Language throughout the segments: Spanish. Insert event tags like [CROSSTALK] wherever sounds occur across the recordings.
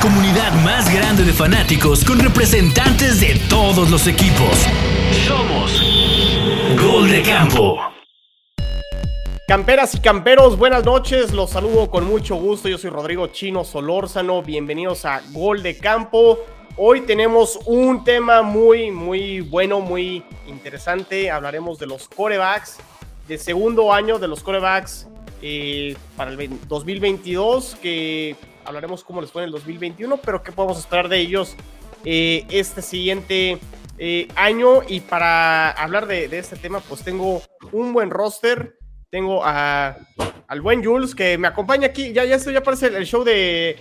comunidad más grande de fanáticos con representantes de todos los equipos. Somos Gol de Campo. Camperas y camperos, buenas noches, los saludo con mucho gusto, yo soy Rodrigo Chino Solórzano, bienvenidos a Gol de Campo. Hoy tenemos un tema muy, muy bueno, muy interesante, hablaremos de los corebacks, de segundo año de los corebacks eh, para el 2022, que hablaremos cómo les fue en el 2021, pero qué podemos esperar de ellos eh, este siguiente eh, año. Y para hablar de, este tema, pues tengo un buen roster. Tengo a, al buen Jules que me acompaña aquí. Ya, ya esto ya parece el show de,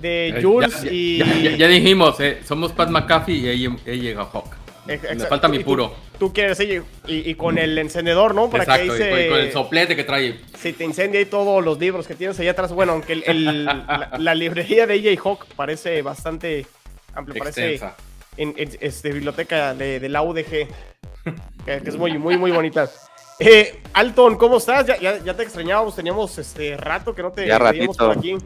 de eh, Jules. y... Ya, dijimos, somos Pat McAfee y ella, llega Hawk. Me falta mi puro. Tú, quieres y, y, con el encendedor, ¿no? Para que dice, con, el soplete que trae. Si te incendia ahí todos los libros que tienes allá atrás. Bueno, aunque el, la, librería de AJ Hawk parece bastante amplio. Parece en, este, biblioteca de, la UDG. Que, es muy, muy, muy bonita. Eh, Alton, ¿cómo estás? Ya, ya, te extrañábamos, teníamos este rato que no te veíamos por aquí.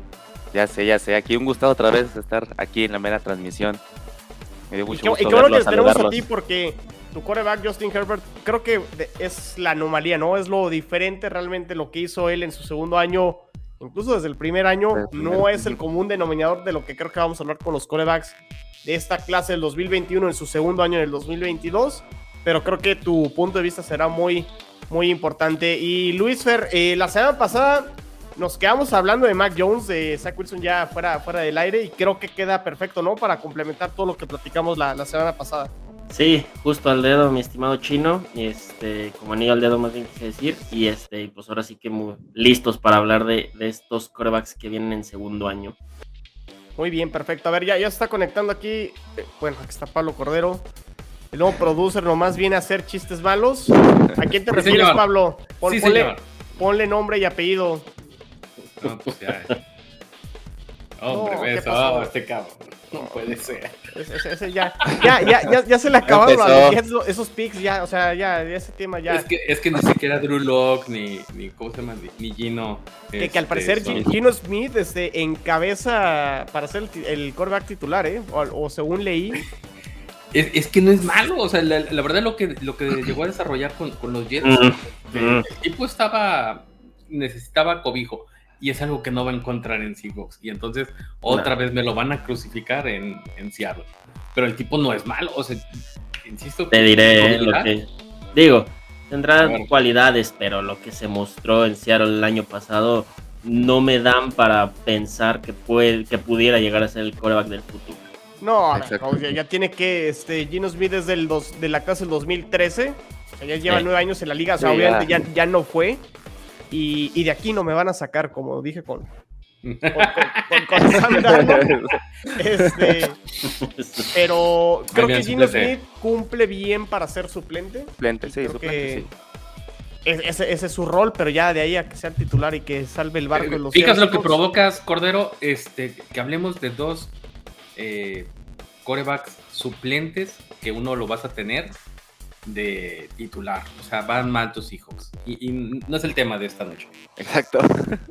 Ya sé, ya sé. Aquí un gusto otra vez estar aquí en la mera transmisión. Me dio mucho y, gusto y que tenemos a ti porque tu coreback Justin Herbert creo que es la anomalía, ¿no? Es lo diferente realmente lo que hizo él en su segundo año, incluso desde el primer año, no es el común denominador de lo que creo que vamos a hablar con los corebacks de esta clase del 2021 en su segundo año en el 2022, pero creo que tu punto de vista será muy, muy importante. Y Luis Fer, eh, la semana pasada nos quedamos hablando de Mac Jones, de Zach Wilson ya fuera, fuera del aire y creo que queda perfecto, ¿no? Para complementar todo lo que platicamos la, semana pasada. Sí, justo al dedo, mi estimado chino, este, como anillo al dedo más bien que decir, y este, pues ahora sí que muy listos para hablar de, estos corebacks que vienen en segundo año. Muy bien, perfecto. A ver, ya, ya está conectando aquí, eh, bueno, aquí está Pablo Cordero, el nuevo producer nomás viene a hacer chistes malos. ¿A quién te refieres, Pablo? ponle nombre y apellido. No, pues ya. Hombre, no, este cabrón. No puede ser. Ese, ya, ya, ya, ya, se le acabaron esos, esos picks, ya, o sea, ya, ese tema ya. Es que, es que ni siquiera Drew Locke, ni, ni, ¿cómo se llama? Ni, Gino. Que, que al parecer Gino Smith este, encabeza para ser el, el quarterback titular, ¿eh? O, según leí. Es, es, que no es malo, o sea, la, la, verdad lo que, lo que llegó a desarrollar con, con los Jets, el tipo estaba, necesitaba cobijo y es algo que no va a encontrar en Seahawks. Y entonces otra vez me lo van a crucificar en, en Seattle. Pero el tipo no es malo, o sea, insisto. Te diré lo que. Digo, tendrá cualidades, pero lo que se mostró en Seattle el año pasado no me dan para pensar que, puede, que pudiera llegar a ser el coreback del futuro. No, ya, tiene que. Este, Gino Smith desde el dos, de la clase del 2013. O sea, ya lleva nueve años en la liga. O sea, obviamente ya, ya no fue. Y, de aquí no me van a sacar, como dije con, con, [LAUGHS] este, [LAUGHS] pero creo que Gino Smith cumple bien para ser suplente. Suplente, sí, suplente, sí. Ese, es su rol, pero ya de ahí a que sea titular y que salve el barco. Eh, Fijas lo que provocas, Cordero, este, que hablemos de dos eh, corebacks suplentes que uno lo vas a tener de titular. O sea, van mal tus hijos. Y, no es el tema de esta noche. Exacto. [LAUGHS]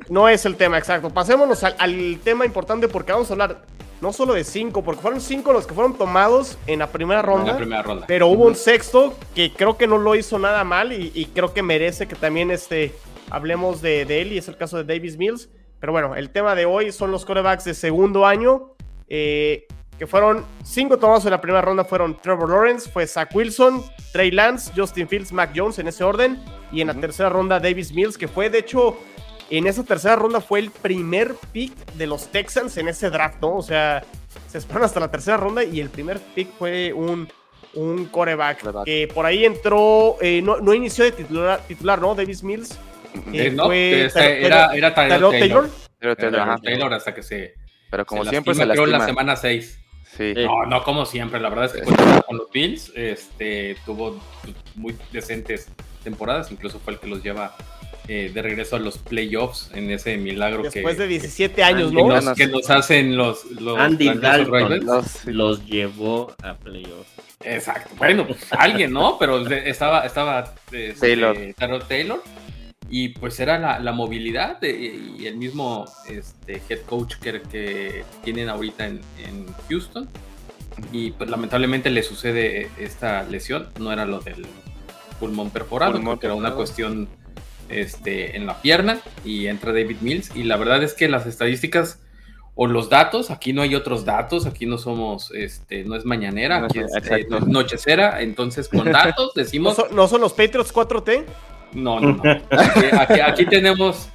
No es el tema, exacto. Pasémonos al, tema importante porque vamos a hablar no solo de cinco, porque fueron cinco los que fueron tomados en la primera ronda. la primera ronda. Pero hubo un sexto que creo que no lo hizo nada mal y, creo que merece que también este, hablemos de, de, él y es el caso de Davis Mills. Pero bueno, el tema de hoy son los corebacks de segundo año. Eh, que fueron cinco tomados en la primera ronda fueron Trevor Lawrence, fue Zach Wilson, Trey Lance, Justin Fields, Mac Jones en ese orden y en la tercera ronda Davis Mills que fue de hecho en esa tercera ronda fue el primer pick de los Texans en ese draft, ¿no? O sea, se esperan hasta la tercera ronda y el primer pick fue un, un coreback que por ahí entró, eh, no, inició de titular, titular ¿no? Davis Mills. Eh, no, era, era Taylor, Taylor, Taylor, Taylor, hasta que se... Pero como siempre se lastima. la semana 6. No, no como siempre. La verdad es que con los Bills este, tuvo muy decentes temporadas. Incluso fue el que los lleva eh, de regreso a los playoffs en ese milagro Después que. Después de 17 años, ¿no? Que nos, hacen los. los Andy Dalton los, llevó a playoffs. Exacto. Bueno, pues, alguien, ¿no? Pero estaba, estaba este, Taylor. Taylor y pues era la, movilidad y el mismo este, head coach que, que tienen ahorita en, Houston. Y pues lamentablemente le sucede esta lesión, no era lo del pulmón perforado, porque era una cuestión este, en la pierna y entra David Mills. Y la verdad es que las estadísticas o los datos, aquí no hay otros datos, aquí no somos, este, no es mañanera, aquí es eh, nochecera, entonces con datos [LAUGHS] decimos... ¿No son, los Patriots 4T? No, no, no. Aquí, tenemos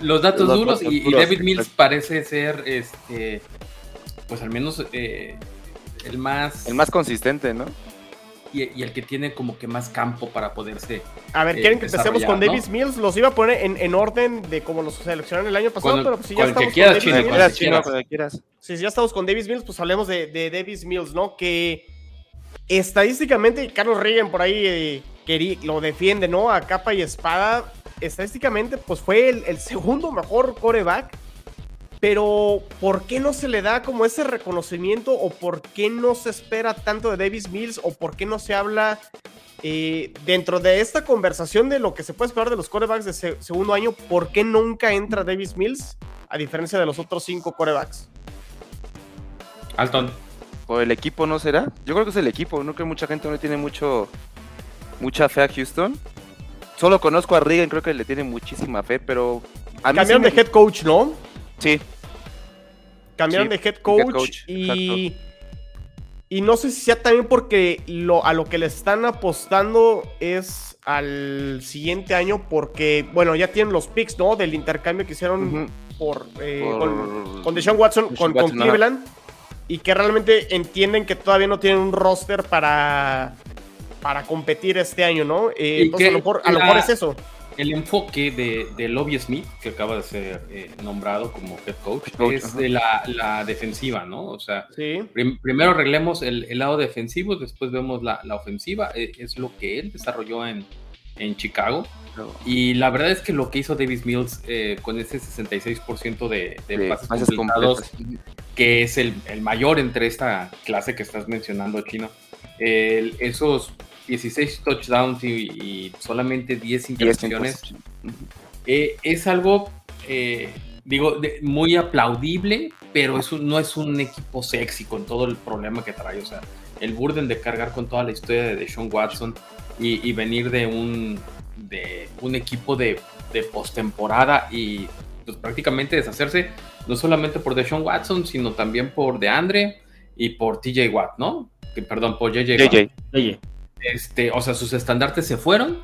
los datos duros y, David Mills parece ser, este, pues al menos eh, el más... El más consistente, ¿no? y, el que tiene como que más campo para poderse. A ver, ¿quieren que eh, empecemos con Davis Mills? Los iba a poner en, orden de como los seleccionaron el año pasado, pero si ya estamos con Davis Mills. Si ya estamos con Davis Mills, pues hablemos de, de Davis Mills, ¿no? Que estadísticamente, Carlos Reagan por ahí eh, lo defiende, ¿no? A capa y espada. Estadísticamente, pues fue el, el segundo mejor coreback pero ¿por qué no se le da como ese reconocimiento o por qué no se espera tanto de Davis Mills o por qué no se habla eh, dentro de esta conversación de lo que se puede esperar de los corebacks de segundo año? ¿Por qué nunca entra Davis Mills a diferencia de los otros cinco corebacks? Alton. ¿O el equipo no será? Yo creo que es el equipo, no creo que mucha gente no tiene mucho mucha fe a Houston. Solo conozco a Reagan, creo que le tiene muchísima fe, pero... A Cambiaron de head coach, ¿no? Sí. Cambiaron de head coach, y. Y no sé si sea también porque lo, a lo que le están apostando es al siguiente año, porque, bueno, ya tienen los picks, ¿no? Del intercambio que hicieron por, eh, con, con Deshaun Watson, con, Cleveland, y que realmente entienden que todavía no tienen un roster para, para competir este año, ¿no? Eh, entonces, a lo mejor, a lo mejor es eso el enfoque de, de Lobby Smith, que acaba de ser eh, nombrado como head coach, es de la, defensiva, ¿no? O sea, primero arreglemos el, lado defensivo, después vemos la, ofensiva. E, es lo que él desarrolló en, Chicago. Y la verdad es que lo que hizo Davis Mills eh, con ese 66% de, de pases, completados, que es el, mayor entre esta clase que estás mencionando, Chino, esos 16 touchdowns y, solamente 10 intercepciones, eh, es algo, eh, digo, muy aplaudible, pero no es un equipo sexy con todo el problema que trae. O sea, el burden de cargar con toda la historia de Sean Watson y, venir de un, de un equipo de, de postemporada y pues, prácticamente deshacerse no solamente por Deshaun Watson, sino también por DeAndre y por TJ Watt, ¿no? Que, perdón, por JJ. Watt. Este, o sea, sus estandartes se fueron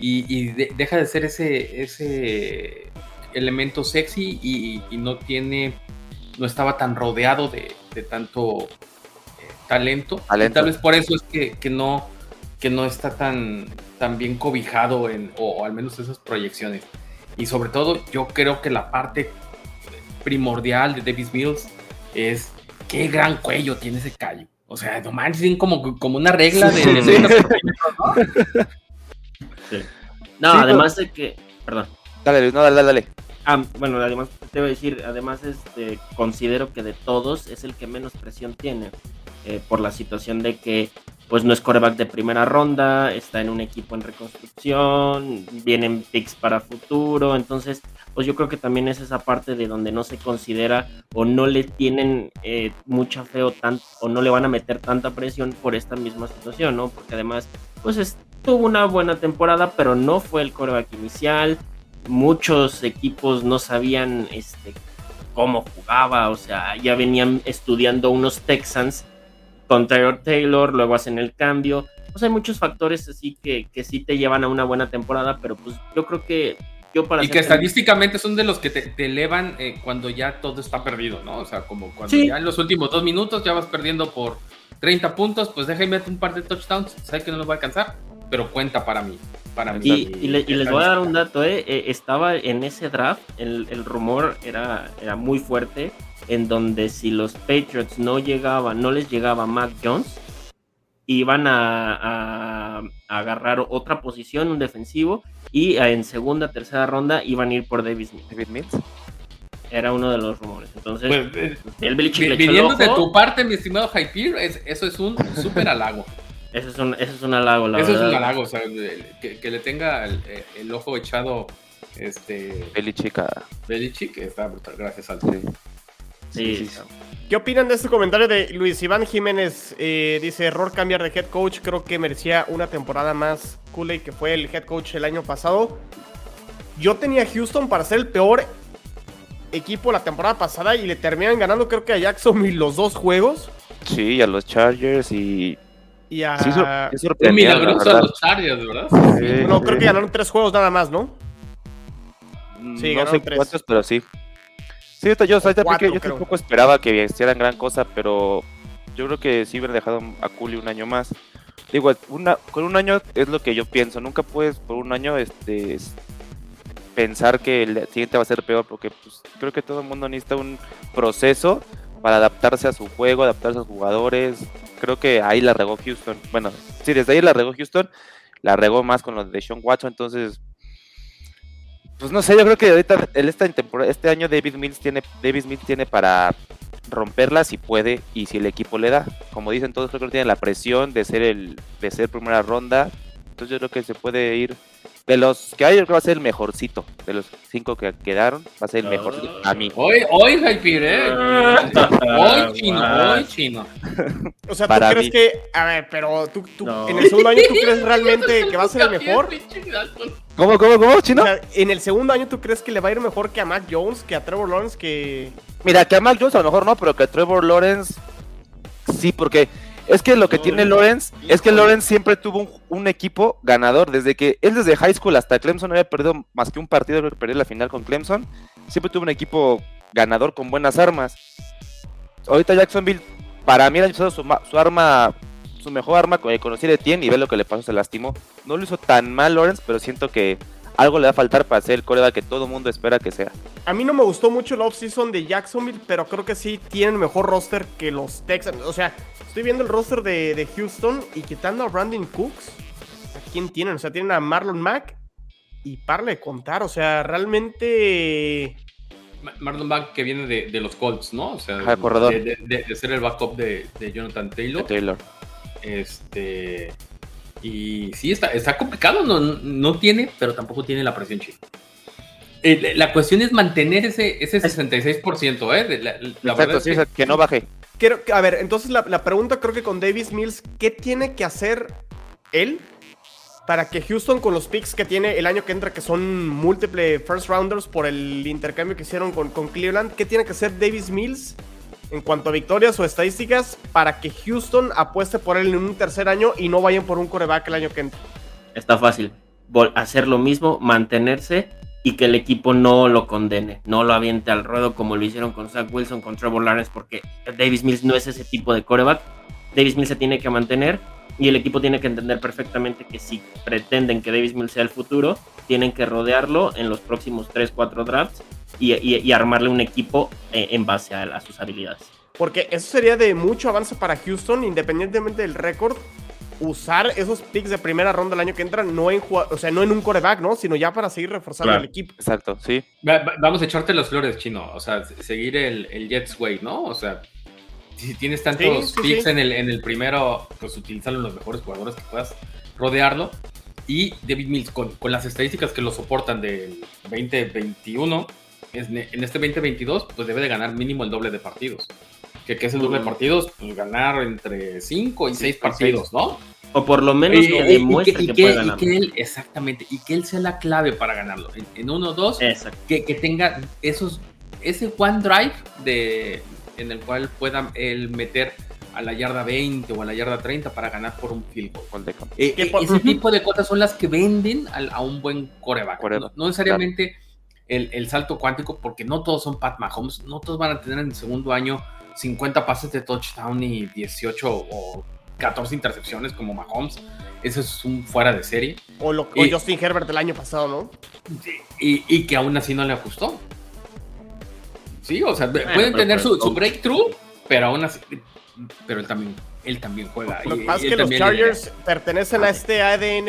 y, deja de ser ese, ese elemento sexy y, no tiene, no estaba tan rodeado de, tanto eh, talento. tal vez por eso es que, no, que no está tan, tan bien cobijado en, o, al menos esas proyecciones. Y sobre todo, yo creo que la parte primordial de Davis Mills es qué gran cuello tiene ese callo. O sea, no manches, como, como una regla de... ¿no? además de que... Perdón. Dale, no, dale, dale. Ah, bueno, además te voy a decir, además este, considero que de todos es el que menos presión tiene. Eh, por la situación de que pues no es coreback de primera ronda, está en un equipo en reconstrucción, vienen picks para futuro, entonces pues yo creo que también es esa parte de donde no se considera o no le tienen eh, mucha fe o, tan, o no le van a meter tanta presión por esta misma situación, ¿no? Porque además, pues tuvo una buena temporada, pero no fue el coreback inicial. Muchos equipos no sabían este, cómo jugaba, o sea, ya venían estudiando unos Texans con Taylor Taylor, luego hacen el cambio. Pues hay muchos factores así que, que sí te llevan a una buena temporada, pero pues yo creo que y que estadísticamente son de los que te, elevan eh, cuando ya todo está perdido, ¿no? O sea, como cuando ya en los últimos dos minutos ya vas perdiendo por 30 puntos, pues déjame un par de touchdowns, sé que no nos va a alcanzar, pero cuenta para mí. Para mí y, les voy a dar un dato, ¿eh? eh estaba en ese draft, el, el, rumor era, era muy fuerte, en donde si los Patriots no llegaban, no les llegaba Mac Jones, iban a, agarrar otra posición, un defensivo, y en segunda, tercera ronda iban a ir por David Mills. Era uno de los rumores. Entonces, pues, eh, el Viniendo de tu parte, mi estimado Hyper, eso es un súper halago. Eso es un, eso es un halago, la Eso verdad. es un halago, o sea, que, que le tenga el, el ojo echado este Belichick a- Belichick, está brutal, gracias al sí. Sí, sí, sí. ¿Qué opinan de este comentario de Luis Iván Jiménez? Eh, dice, error cambiar de head coach. Creo que merecía una temporada más Kool-Aid, que fue el head coach el año pasado. Yo tenía a Houston para ser el peor equipo la temporada pasada y le terminan ganando creo que a Jacksonville los dos juegos. Sí, a los Chargers y... Y a... Sí, sor- la milagroso a verdad. los Chargers, ¿verdad? Sí, no, sí. creo que ganaron tres juegos nada más, ¿no? Sí, no ganaron sé tres. cuántos, pero sí. Sí, yo, ahorita cuatro, porque yo tampoco esperaba que hicieran gran cosa, pero yo creo que sí hubiera dejado a Cooley un año más. Digo, una, con un año es lo que yo pienso. Nunca puedes por un año este es- pensar que el siguiente va a ser peor, porque pues, creo que todo el mundo necesita un proceso para adaptarse a su juego, adaptarse a sus jugadores. Creo que ahí la regó Houston. Bueno, sí, desde ahí la regó Houston, la regó más con lo de Sean Watson, entonces pues no sé, yo creo que ahorita esta este año David Mills tiene David Mills tiene para romperla si puede y si el equipo le da. Como dicen todos, creo que tiene la presión de ser el de ser primera ronda. Entonces yo creo que se puede ir de los que hay, yo creo que va a ser el mejorcito. De los cinco que quedaron, va a ser el mejorcito a mí. Hoy, hoy, Hyper, ¿eh? Hoy chino, hoy chino. O sea, ¿tú Para crees mí. que... A ver, pero tú, tú No. en el segundo año tú [LAUGHS] crees realmente que va a ser el mejor? ¿Cómo, cómo, cómo, chino? O sea, en el segundo año tú crees que le va a ir mejor que a Mac Jones, que a Trevor Lawrence, que... Mira, que a Mac Jones a lo mejor no, pero que a Trevor Lawrence sí, porque es que lo que tiene Lawrence es que Lawrence siempre tuvo un, un equipo ganador. Desde que él desde high school hasta Clemson no había perdido más que un partido, perdió la final con Clemson. Siempre tuvo un equipo ganador con buenas armas. Ahorita Jacksonville, para mí, año pasado su, ma- su arma, su mejor arma que conocí de Tien y ve lo que le pasó, se lastimó. No lo hizo tan mal Lawrence, pero siento que algo le va a faltar para ser el coreback que todo el mundo espera que sea. A mí no me gustó mucho el offseason de Jacksonville, pero creo que sí tienen mejor roster que los Texans. O sea, estoy viendo el roster de, de Houston y quitando a Brandon Cooks, ¿a quién tienen? O sea, tienen a Marlon Mack y parle de contar. O sea, realmente... Ma- Marlon Mack que viene de, de los Colts, ¿no? O sea, Ajá. De, de- de- de ser el backup de, de Jonathan Taylor. Taylor. Este. Y sí, está, está complicado. No, no tiene, pero tampoco tiene la presión china. Eh, la cuestión es mantener ese, ese 66%, ¿eh? La, la Exacto, verdad es sí, que- o sea, que no baje. Quiero, que- a ver, entonces la, la pregunta creo que con Davis Mills, ¿qué tiene que hacer él para que Houston con los picks que tiene el año que entra, que son múltiple first rounders por el intercambio que hicieron con, con Cleveland, ¿qué tiene que hacer Davis Mills en cuanto a victorias o estadísticas para que Houston apueste por él en un tercer año y no vayan por un coreback el año que entra? Está fácil. Vol- hacer lo mismo, mantenerse y que el equipo no lo condene, no lo aviente al ruedo como lo hicieron con Zach Wilson, con Trevor Lawrence, porque Davis Mills no es ese tipo de coreback. Davis Mills se tiene que mantener y el equipo tiene que entender perfectamente que si pretenden que Davis Mills sea el futuro, tienen que rodearlo en los próximos 3-4 drafts y, y- y armarle un equipo eh, en base a, a sus habilidades. Porque eso sería de mucho avance para Houston, independientemente del récord. Usar esos picks de primera ronda el año que entra, no en, o sea, no en un coreback, ¿no? Sino ya para seguir reforzando Claro. el equipo. Exacto, sí. Va- va- Vamos a echarte las flores, chino. O sea, se- seguir el, el Jets Way, ¿no? O sea, si tienes tantos Sí, sí, picks sí. En, el, en el primero, pues utilizarlo en los mejores jugadores que puedas rodearlo. Y David Mills, con, con las estadísticas que lo soportan del 2021, es en este 2022, pues debe de ganar mínimo el doble de partidos. ¿Qué, qué es el doble de partidos? Pues ganar entre 5 y 6 partidos, ¿no? O por lo menos Y- que y- y demuestre que- y que, que- puede y ganar. que él, exactamente, y que él sea la clave para ganarlo. En, en uno o dos, Exacto. que, que tenga esos ese one drive de en el cual pueda él meter a la yarda 20 o a la yarda 30 para ganar por un field goal. Eh, eh, por- ese tipo de cosas son las que venden al- a, un buen coreback. Coreback, No, no necesariamente el, el salto cuántico, porque no todos son Pat Mahomes, no todos van a tener en el segundo año 50 pases de touchdown y 18 o 14 intercepciones como Mahomes. Eso es un fuera de serie. O, lo, o Y- Justin Herbert el año pasado, ¿no? Y, y que aún así no le ajustó. Sí, o sea, pueden pero tener pues, su, su breakthrough, pero aún así. Pero él también, él también juega. Lo que pasa es y que los Chargers pertenecen a este ADN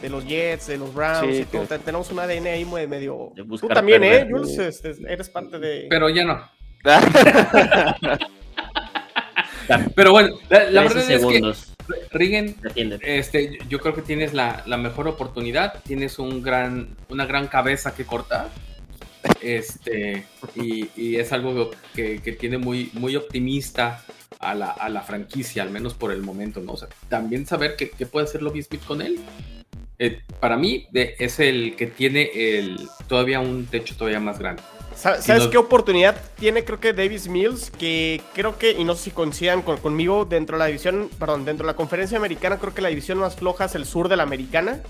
de los Jets, de los Browns. Sí, y todo. que- Tenemos un ADN ahí muy medio. Tú también, ¿eh. Jules? Este, eres parte de. Pero ya no. [LAUGHS] Pero bueno, la, la 13 verdad es que. Rigen, este, yo creo que tienes la, mejor oportunidad, tienes un gran, una gran cabeza que cortar. Este, y, es algo que, tiene muy, muy optimista a la, franquicia, al menos por el momento, ¿no? también saber qué puede hacer Lobby Smith con él. Eh, para mí es el que tiene el, todavía un techo todavía más grande. ¿Sabes, qué oportunidad tiene creo que Davis Mills? Que creo que, y no sé si coincidan conmigo, dentro de la división, perdón, dentro de la conferencia americana, creo que la división más floja es el sur de la americana.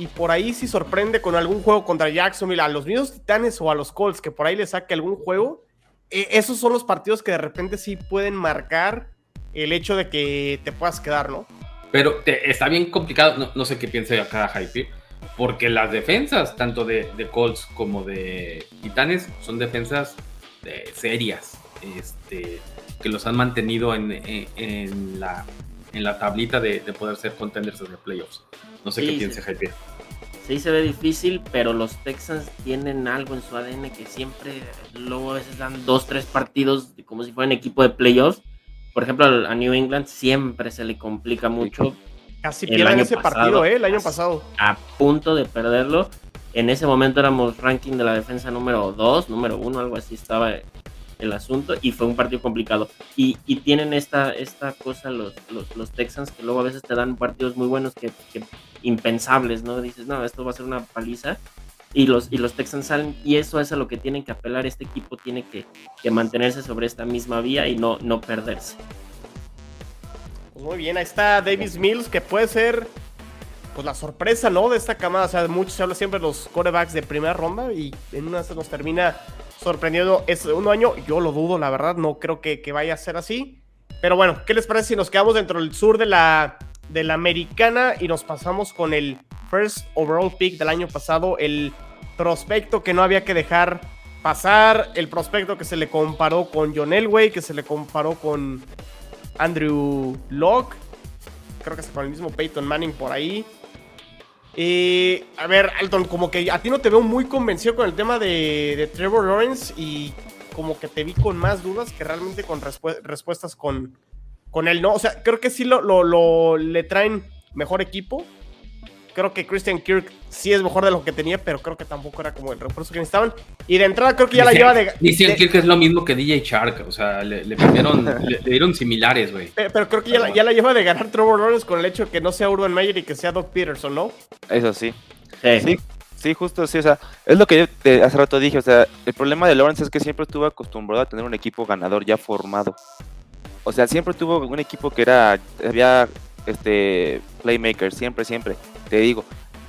Y por ahí si sorprende con algún juego contra Jacksonville, a los mismos Titanes o a los Colts, que por ahí le saque algún juego. Eh, esos son los partidos que de repente sí pueden marcar el hecho de que te puedas quedar, ¿no? Pero está bien complicado, no, sé qué piense acá Hype, porque las defensas, tanto de, Colts como de Titanes, son defensas eh, serias, este, que los han mantenido en, la, en la tablita de, poder ser contenders de playoffs. No sé qué piense Hype. Sí, se ve difícil, pero los Texans tienen algo en su ADN que siempre, luego a veces dan dos, tres partidos como si fueran equipo de playoffs por ejemplo, a New England siempre se le complica mucho. Casi pierden ese partido, ¿eh? El año pasado. A punto de perderlo. En ese momento éramos ranking de la defensa número 2, número 1, algo así estaba el asunto. Y fue un partido complicado. Y, tienen esta, esta cosa los, los, Texans que luego a veces te dan partidos muy buenos que, que impensables, ¿no? Dices, no, esto va a ser una paliza y los, y los Texans salen y eso es a lo que tienen que apelar. Este equipo tiene que, mantenerse sobre esta misma vía y no, no perderse. Pues muy bien, ahí está Davis Mills, que puede ser pues la sorpresa, ¿no? De esta camada. O sea, muchos se habla siempre de los quarterbacks de primera ronda y en una se nos termina sorprendiendo ese un año. Yo lo dudo, la verdad, no creo que, vaya a ser así. Pero bueno, ¿qué les parece si nos quedamos dentro del sur de la, de la americana y nos pasamos con el first overall pick del año pasado, el prospecto que no había que dejar pasar, el prospecto que se le comparó con John Elway, que se le comparó con Andrew Locke, creo que es con el mismo Peyton Manning por ahí. Y a ver, Alton, como que a ti no te veo muy convencido con el tema de, Trevor Lawrence y como que te vi con más dudas que realmente con respuestas con, con él, ¿no? O sea, creo que sí lo, lo, le traen mejor equipo, Creo que Christian Kirk sí es mejor de lo que tenía, pero creo que tampoco era como el refuerzo que necesitaban. Y de entrada creo que ya la lleva de. Christian Kirk es lo mismo que DJ Shark, o sea, [LAUGHS] le, le, dieron similares, güey. Pero, creo que ya, la, ya, la, lleva de ganar Trevor Lawrence con el hecho de que no sea Urban Meyer y que sea Doc Peterson, ¿no? Eso sí. Sí. sí. justo sí, o sea, es lo que yo te, hace rato dije, o sea, el problema de Lawrence es que siempre estuvo acostumbrado a tener un equipo ganador ya formado. O sea, siempre tuvo un equipo que era, había este playmaker, siempre, siempre. Te digo,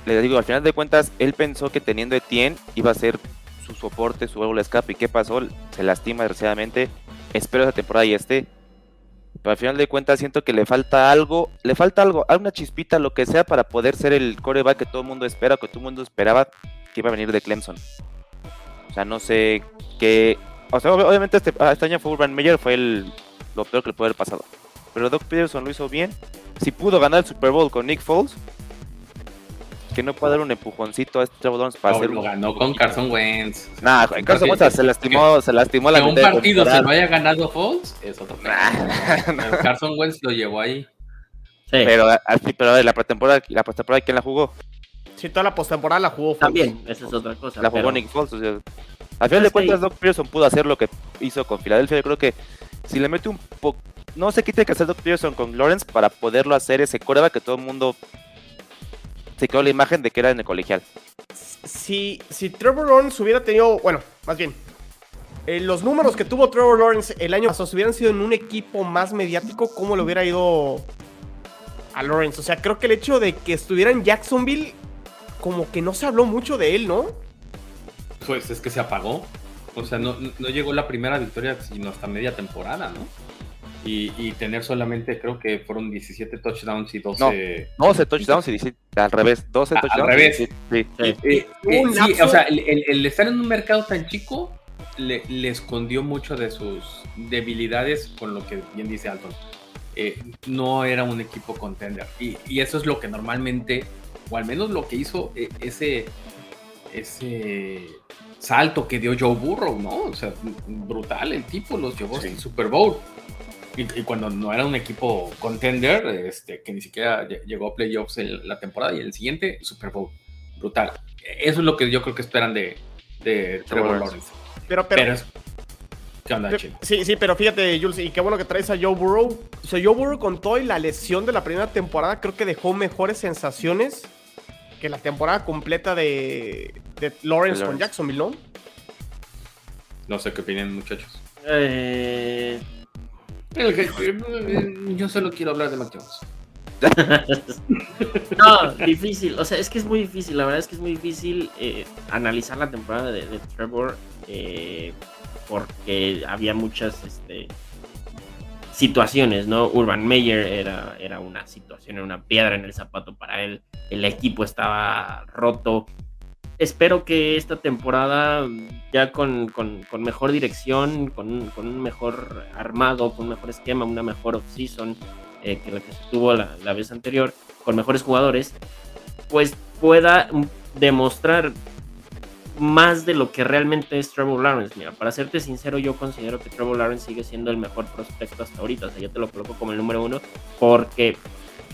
le digo, al final de cuentas, él pensó que teniendo Etienne iba a ser su soporte, su válvula escape. ¿Y qué pasó? Se lastima desgraciadamente. Espero esa temporada y esté. Pero al final de cuentas siento que le falta algo, le falta algo, alguna chispita, lo que sea, para poder ser el coreback que todo el mundo espera, que todo el mundo esperaba que iba a venir de Clemson. O sea, no sé qué. O sea, obviamente este, ah, este año fue Urban Meyer, fue el, lo peor que le puede haber pasado. Pero Doc Peterson lo hizo bien. Si pudo ganar el Super Bowl con Nick Foles, que no puede dar un empujoncito a este Trevor Lawrence para hacerlo. Lo ganó con Carson Wentz. Nah, en Carson Wentz se lastimó, se lastimó la Que un partido se lo haya ganado Foles es otro nah. [LAUGHS] Carson Wentz lo llevó ahí. Sí. Pero, pero la pretemporada, la pretemporada ¿quién la jugó? Sí, toda la postemporada la jugó Foles. También, esa es otra cosa. La jugó Nick Foles. O sea, al final de cuentas, Doc Pearson pudo hacer lo que hizo con Filadelfia. Yo creo que si le mete un poco no sé qué tiene que hacer Doc Peterson con Lawrence para poderlo hacer ese coreba que todo el mundo se quedó la imagen de que era en el colegial. Si, si Trevor Lawrence hubiera tenido, bueno, más bien, eh, los números que tuvo Trevor Lawrence el año pasado, si hubieran sido en un equipo más mediático, ¿cómo le hubiera ido a Lawrence? O sea, creo que el hecho de que estuviera en Jacksonville, como que no se habló mucho de él, ¿no? Pues es que se apagó. O sea, no, no llegó la primera victoria sino hasta media temporada, ¿no? y, tener solamente, creo que fueron 17 touchdowns y 12. No, 12 touchdowns y 17, al revés, 12 touchdowns. Al revés. sí. Eh, eh, sí, o sea, el, estar en un mercado tan chico le, escondió mucho de sus debilidades, con lo que bien dice Alton. Eh, no era un equipo contender. Y, y, eso es lo que normalmente, o al menos lo que hizo ese, ese salto que dio Joe Burrow, ¿no? O sea, brutal el tipo, los llevó al Super Bowl. Y, cuando no era un equipo contender, este, que ni siquiera llegó a playoffs en la temporada y el siguiente, Super Bowl. Brutal. Eso es lo que yo creo que esperan de, de Trevor Lawrence. Pero, pero, ¿Qué onda, Sí, sí, pero fíjate, Jules, y qué bueno que traes a Joe Burrow. O sea, Joe Burrow con todo y la lesión de la primera temporada, creo que dejó mejores sensaciones que la temporada completa de, de Lawrence, con Jacksonville, ¿no? No sé qué opinan, muchachos. Eh... Yo solo quiero hablar de Mac [LAUGHS] no, difícil. O sea, es que es muy difícil. La verdad es que es muy difícil eh, analizar la temporada de, Trevor. Eh, porque había muchas este, situaciones, ¿no? Urban Meyer era, era una situación, era una piedra en el zapato para él. El equipo estaba roto. Espero que esta temporada, ya con, mejor dirección, con, un mejor armado, con un mejor esquema, una mejor off-season eh, que la que se tuvo la, la vez anterior, con mejores jugadores, pues pueda demostrar más de lo que realmente es Trevor Lawrence. Mira, para serte sincero, yo considero que Trevor Lawrence sigue siendo el mejor prospecto hasta ahorita. O sea, yo te lo coloco como el número uno porque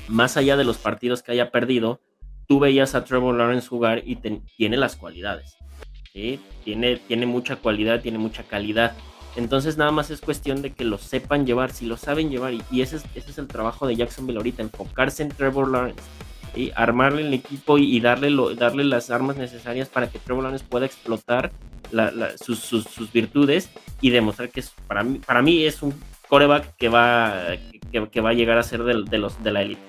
más allá de los partidos que haya perdido, tú veías a Trevor Lawrence jugar y tiene las cualidades. ¿sí? Tiene, tiene mucha cualidad, tiene mucha calidad. Entonces nada más es cuestión de que lo sepan llevar, si lo saben llevar. Y, y ese, es, ese es el trabajo de Jacksonville ahorita, enfocarse en Trevor Lawrence y armarle el equipo y, darle, darle las armas necesarias para que Trevor Lawrence pueda explotar sus, virtudes y demostrar que es, para, mí, para mí es un coreback que va, que, va a llegar a ser de, los, de la élite.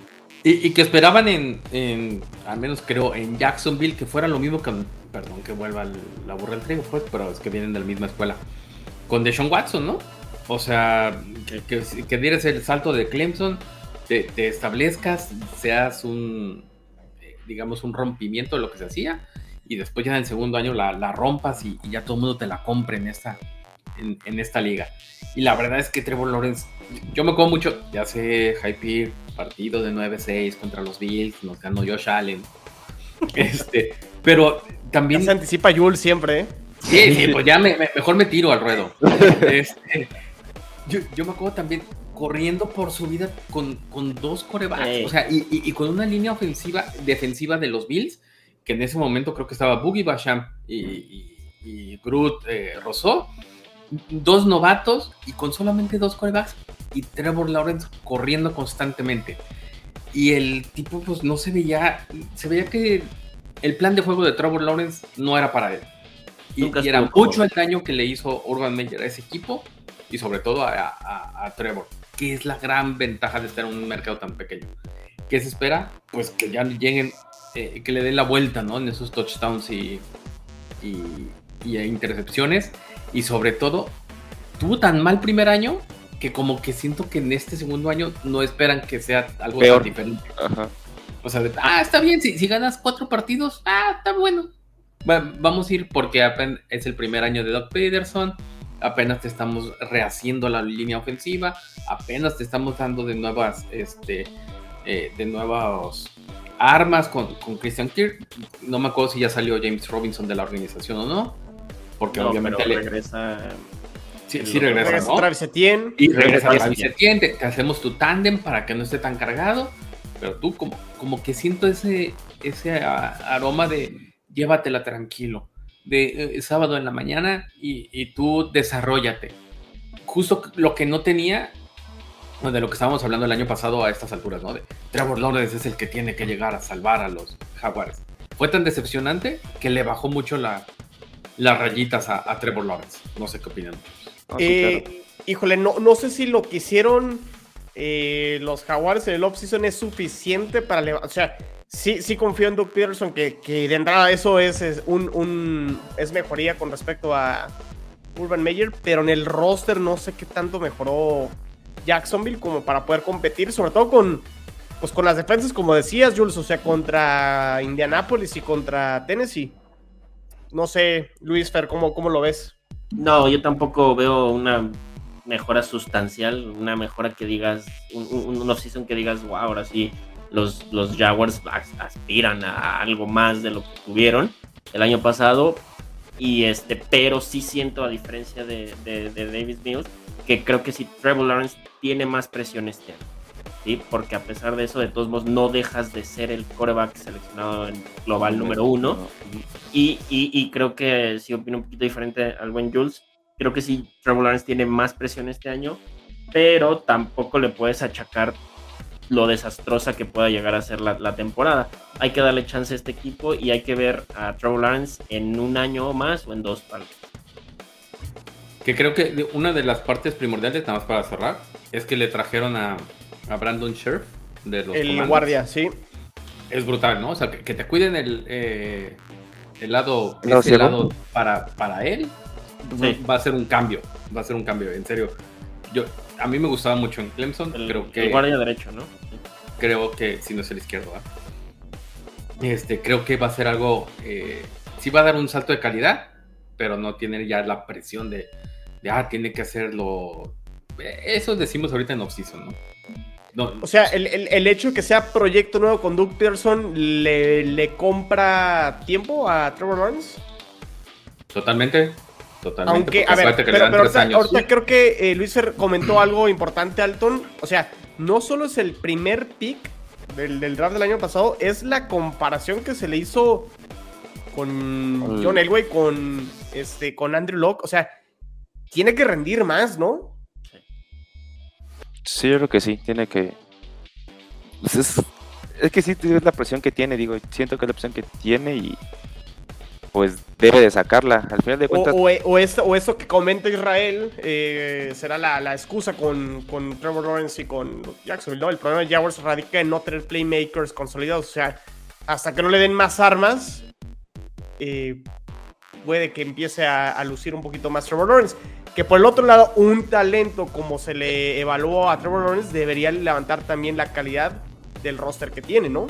Y, que esperaban en, al menos creo, en Jacksonville que fuera lo mismo que, perdón que vuelva la burra del trigo, pues, pero es que vienen de la misma escuela, con Deshaun Watson, ¿no? O sea, que, que dieras el salto de Clemson, te, establezcas, seas un, eh, digamos, un rompimiento de lo que se hacía, y después ya en el segundo año la, rompas y, ya todo el mundo te la compre en esta, en, esta liga. Y la verdad es que Trevor Lawrence, yo me acuerdo mucho, ya sé, Hype partido de 9-6 contra los Bills, nos ganó Josh Allen. [LAUGHS] Este, pero también. se anticipa Jules siempre, ¿eh? Sí, sí, pues ya mejor me tiro al ruedo. [LAUGHS] Este, yo, yo, me acuerdo también, corriendo por su vida con, con dos corebacks, o sea, y, y, con una línea ofensiva, defensiva de los Bills, que en ese momento creo que estaba Boogie Basham y, y Groot eh, dos novatos y con solamente dos corebacks y Trevor Lawrence corriendo constantemente. Y el tipo pues no se veía, se veía que el plan de juego de Trevor Lawrence no era para él. Y, y era mucho el daño que le hizo Urban Meyer a ese equipo y sobre todo a Trevor que es la gran ventaja de estar en un mercado tan pequeño. ¿Qué se espera? Pues que ya lleguen, eh, que le den la vuelta, ¿no? En esos touchdowns y, y, intercepciones. Y sobre todo, tuvo tan mal primer año que como que siento que en este segundo año no esperan que sea algo Peor. diferente. O sea, ah, está bien, si, si ganas cuatro partidos, ah, está bueno. vamos a ir porque es el primer año de Doug Peterson apenas te estamos rehaciendo la línea ofensiva, apenas te estamos dando de nuevas, este, eh, de nuevas armas con, con, Christian Kirk. No me acuerdo si ya salió James Robinson de la organización o no, porque obviamente le... regresa. Sí, sí regresa, ¿no? Travis Etienne. Y regresa Travis Etienne, te, hacemos tu tándem para que no esté tan cargado, pero tú como, como que siento ese, ese aroma de llévatela tranquilo de eh, sábado en la mañana y, tú desarrollate. Justo lo que no tenía, de lo que estábamos hablando el año pasado a estas alturas, ¿no? De Trevor Lawrence es el que tiene que llegar a salvar a los Jaguares. Fue tan decepcionante que le bajó mucho la, las rayitas a, Trevor Lawrence. No sé qué opinan. Eh, híjole, no, no sé si lo que hicieron eh, los Jaguares en el offseason es suficiente para levantar. O sea, sí, sí confío en Doug Peterson, que, que de entrada eso es, un, un, es mejoría con respecto a Urban Meyer, pero en el roster no sé qué tanto mejoró Jacksonville como para poder competir, sobre todo con, pues con las defensas, como decías, Jules, o sea, contra Indianapolis y contra Tennessee. No sé, Luis Fer, ¿cómo, cómo lo ves? No, yo tampoco veo una mejora sustancial, una mejora que digas, un, un, off-season que digas, wow, ahora sí los, los Jaguars aspiran a algo más de lo que tuvieron el año pasado. Y este, pero sí siento, a diferencia de, de, Davis Mills, que creo que si Trevor Lawrence tiene más presión este año. ¿sí? Porque a pesar de eso, de todos modos, no dejas de ser el coreback seleccionado en global número uno. Y, y, y creo que, si opino un poquito diferente al buen Jules, creo que sí, Trevor Lawrence tiene más presión este año, pero tampoco le puedes achacar lo desastrosa que pueda llegar a ser la, temporada. Hay que darle chance a este equipo y hay que ver a Trevor Lawrence en un año o más o en dos palos. Que creo que una de las partes primordiales, nada más para cerrar, es que le trajeron a, Brandon Scherf de los El guardia, sí. Es brutal, ¿no? O sea, que, te cuiden el, eh, el lado, ese lado para, para él, va a ser un cambio. Va a ser un cambio, en serio. Yo, a mí me gustaba mucho en Clemson. creo que, el guardia derecho, ¿no? Creo que, si no es el izquierdo, este, creo que va a ser algo. Eh, sí va a dar un salto de calidad, pero no tiene ya la presión de, de ah, tiene que hacerlo. Eso decimos ahorita en off-season, ¿no? No, o sea, el, el, hecho de que sea proyecto nuevo con Doug Peterson le, le compra tiempo a Trevor Lawrence. Totalmente. Totalmente. Aunque, a ver, pero, ahorita, creo que eh, Luis comentó algo importante, Alton. O sea, no solo es el primer pick del, draft del año pasado, es la comparación que se le hizo con John Elway, con, este, con Andrew Locke. O sea, tiene que rendir más, ¿no? Sí, yo creo que sí, tiene que. Pues es, es que sí, es la presión que tiene, digo, siento que es la presión que tiene y pues debe de sacarla. Al final de cuentas. O, o, eso, que comenta Israel eh, será la, excusa con, Trevor Lawrence y con Jacksonville. ¿no? El problema de Jaguars radica en no tener playmakers consolidados. O sea, hasta que no le den más armas, eh, puede que empiece a, lucir un poquito más Trevor Lawrence. Que por el otro lado, un talento como se le evaluó a Trevor Lawrence debería levantar también la calidad del roster que tiene, ¿no?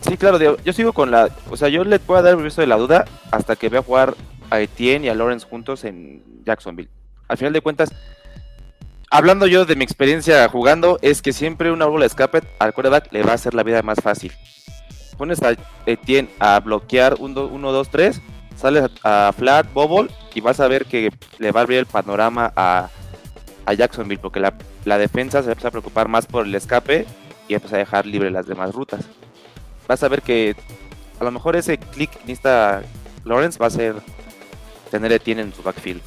Sí, claro, yo sigo con la. O sea, yo le puedo dar el beso de la duda hasta que vea jugar a Etienne y a Lawrence juntos en Jacksonville. Al final de cuentas, hablando yo de mi experiencia jugando, es que siempre una bola de escape al quarterback le va a hacer la vida más fácil. Pones a Etienne a bloquear 1, 2, 3, sales a, flat, bobble y vas a ver que le va a abrir el panorama a, Jacksonville porque la, la defensa se empieza a preocupar más por el escape y empieza a dejar libre las demás rutas vas a ver que a lo mejor ese click en esta Lawrence va a ser tener Etienne en su backfield.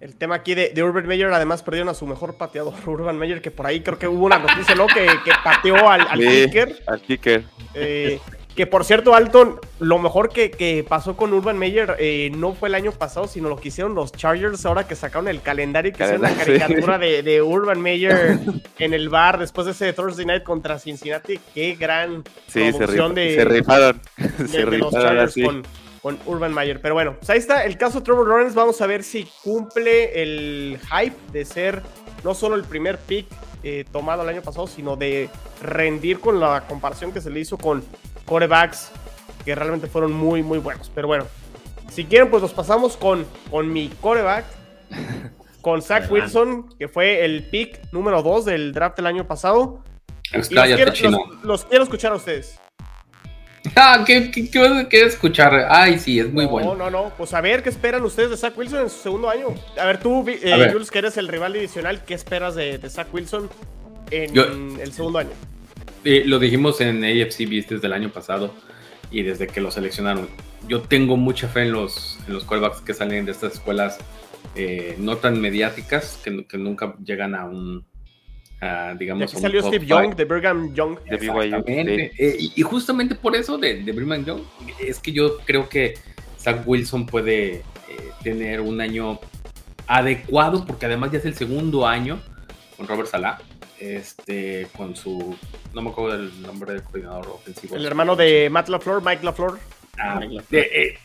El tema aquí de, Urban Meyer, además perdieron a su mejor pateador, [LAUGHS] Urban Meyer, que por ahí creo que hubo una noticia, ¿no? Que, que pateó al, al kicker. Al kicker. Eh, que por cierto, Alton, lo mejor que, pasó con Urban Meyer eh, no fue el año pasado, sino lo que hicieron los Chargers ahora que sacaron el calendario y que hicieron la caricatura de, Urban Meyer [LAUGHS] en el bar después de ese Thursday Night contra Cincinnati. Qué gran sí, producción se de, se rifaron. [LAUGHS] se los Chargers con, Urban Meyer. Pero bueno, pues ahí está el caso Trevor Lawrence. Vamos a ver si cumple el hype de ser no solo el primer pick eh, tomado el año pasado, sino de rendir con la comparación que se le hizo con corebacks que realmente fueron muy, muy buenos. Pero bueno, si quieren, pues los pasamos con, con mi coreback, [LAUGHS] con Zach Wilson, que fue el pick número 2 del draft del año pasado. los, quiero, escuchar a ustedes. Ah, ¿qué, qué, escuchar? Ay, sí, es muy bueno. No, no, no. Pues a ver, ¿qué esperan ustedes de Zach Wilson en su segundo año? A ver, tú, eh, Jules, que eres el rival divisional, ¿qué esperas de, de Zach Wilson en el segundo año? Lo dijimos en AFC Beast desde el año pasado y desde que lo seleccionaron. Yo tengo mucha fe en los, en los quarterbacks que salen de estas escuelas eh, no tan mediáticas, que, que, nunca llegan a un, digamos... aquí salió Steve Young, de Brigham Young. Exactamente. Eh, y, justamente por eso de, de Brigham Young, es que yo creo que Zach Wilson puede eh, tener un año adecuado, porque además ya es el segundo año con Robert Salah este, con su, no me acuerdo del nombre del coordinador ofensivo. El hermano de Matt LaFleur, Mike LaFleur. Ah, eh,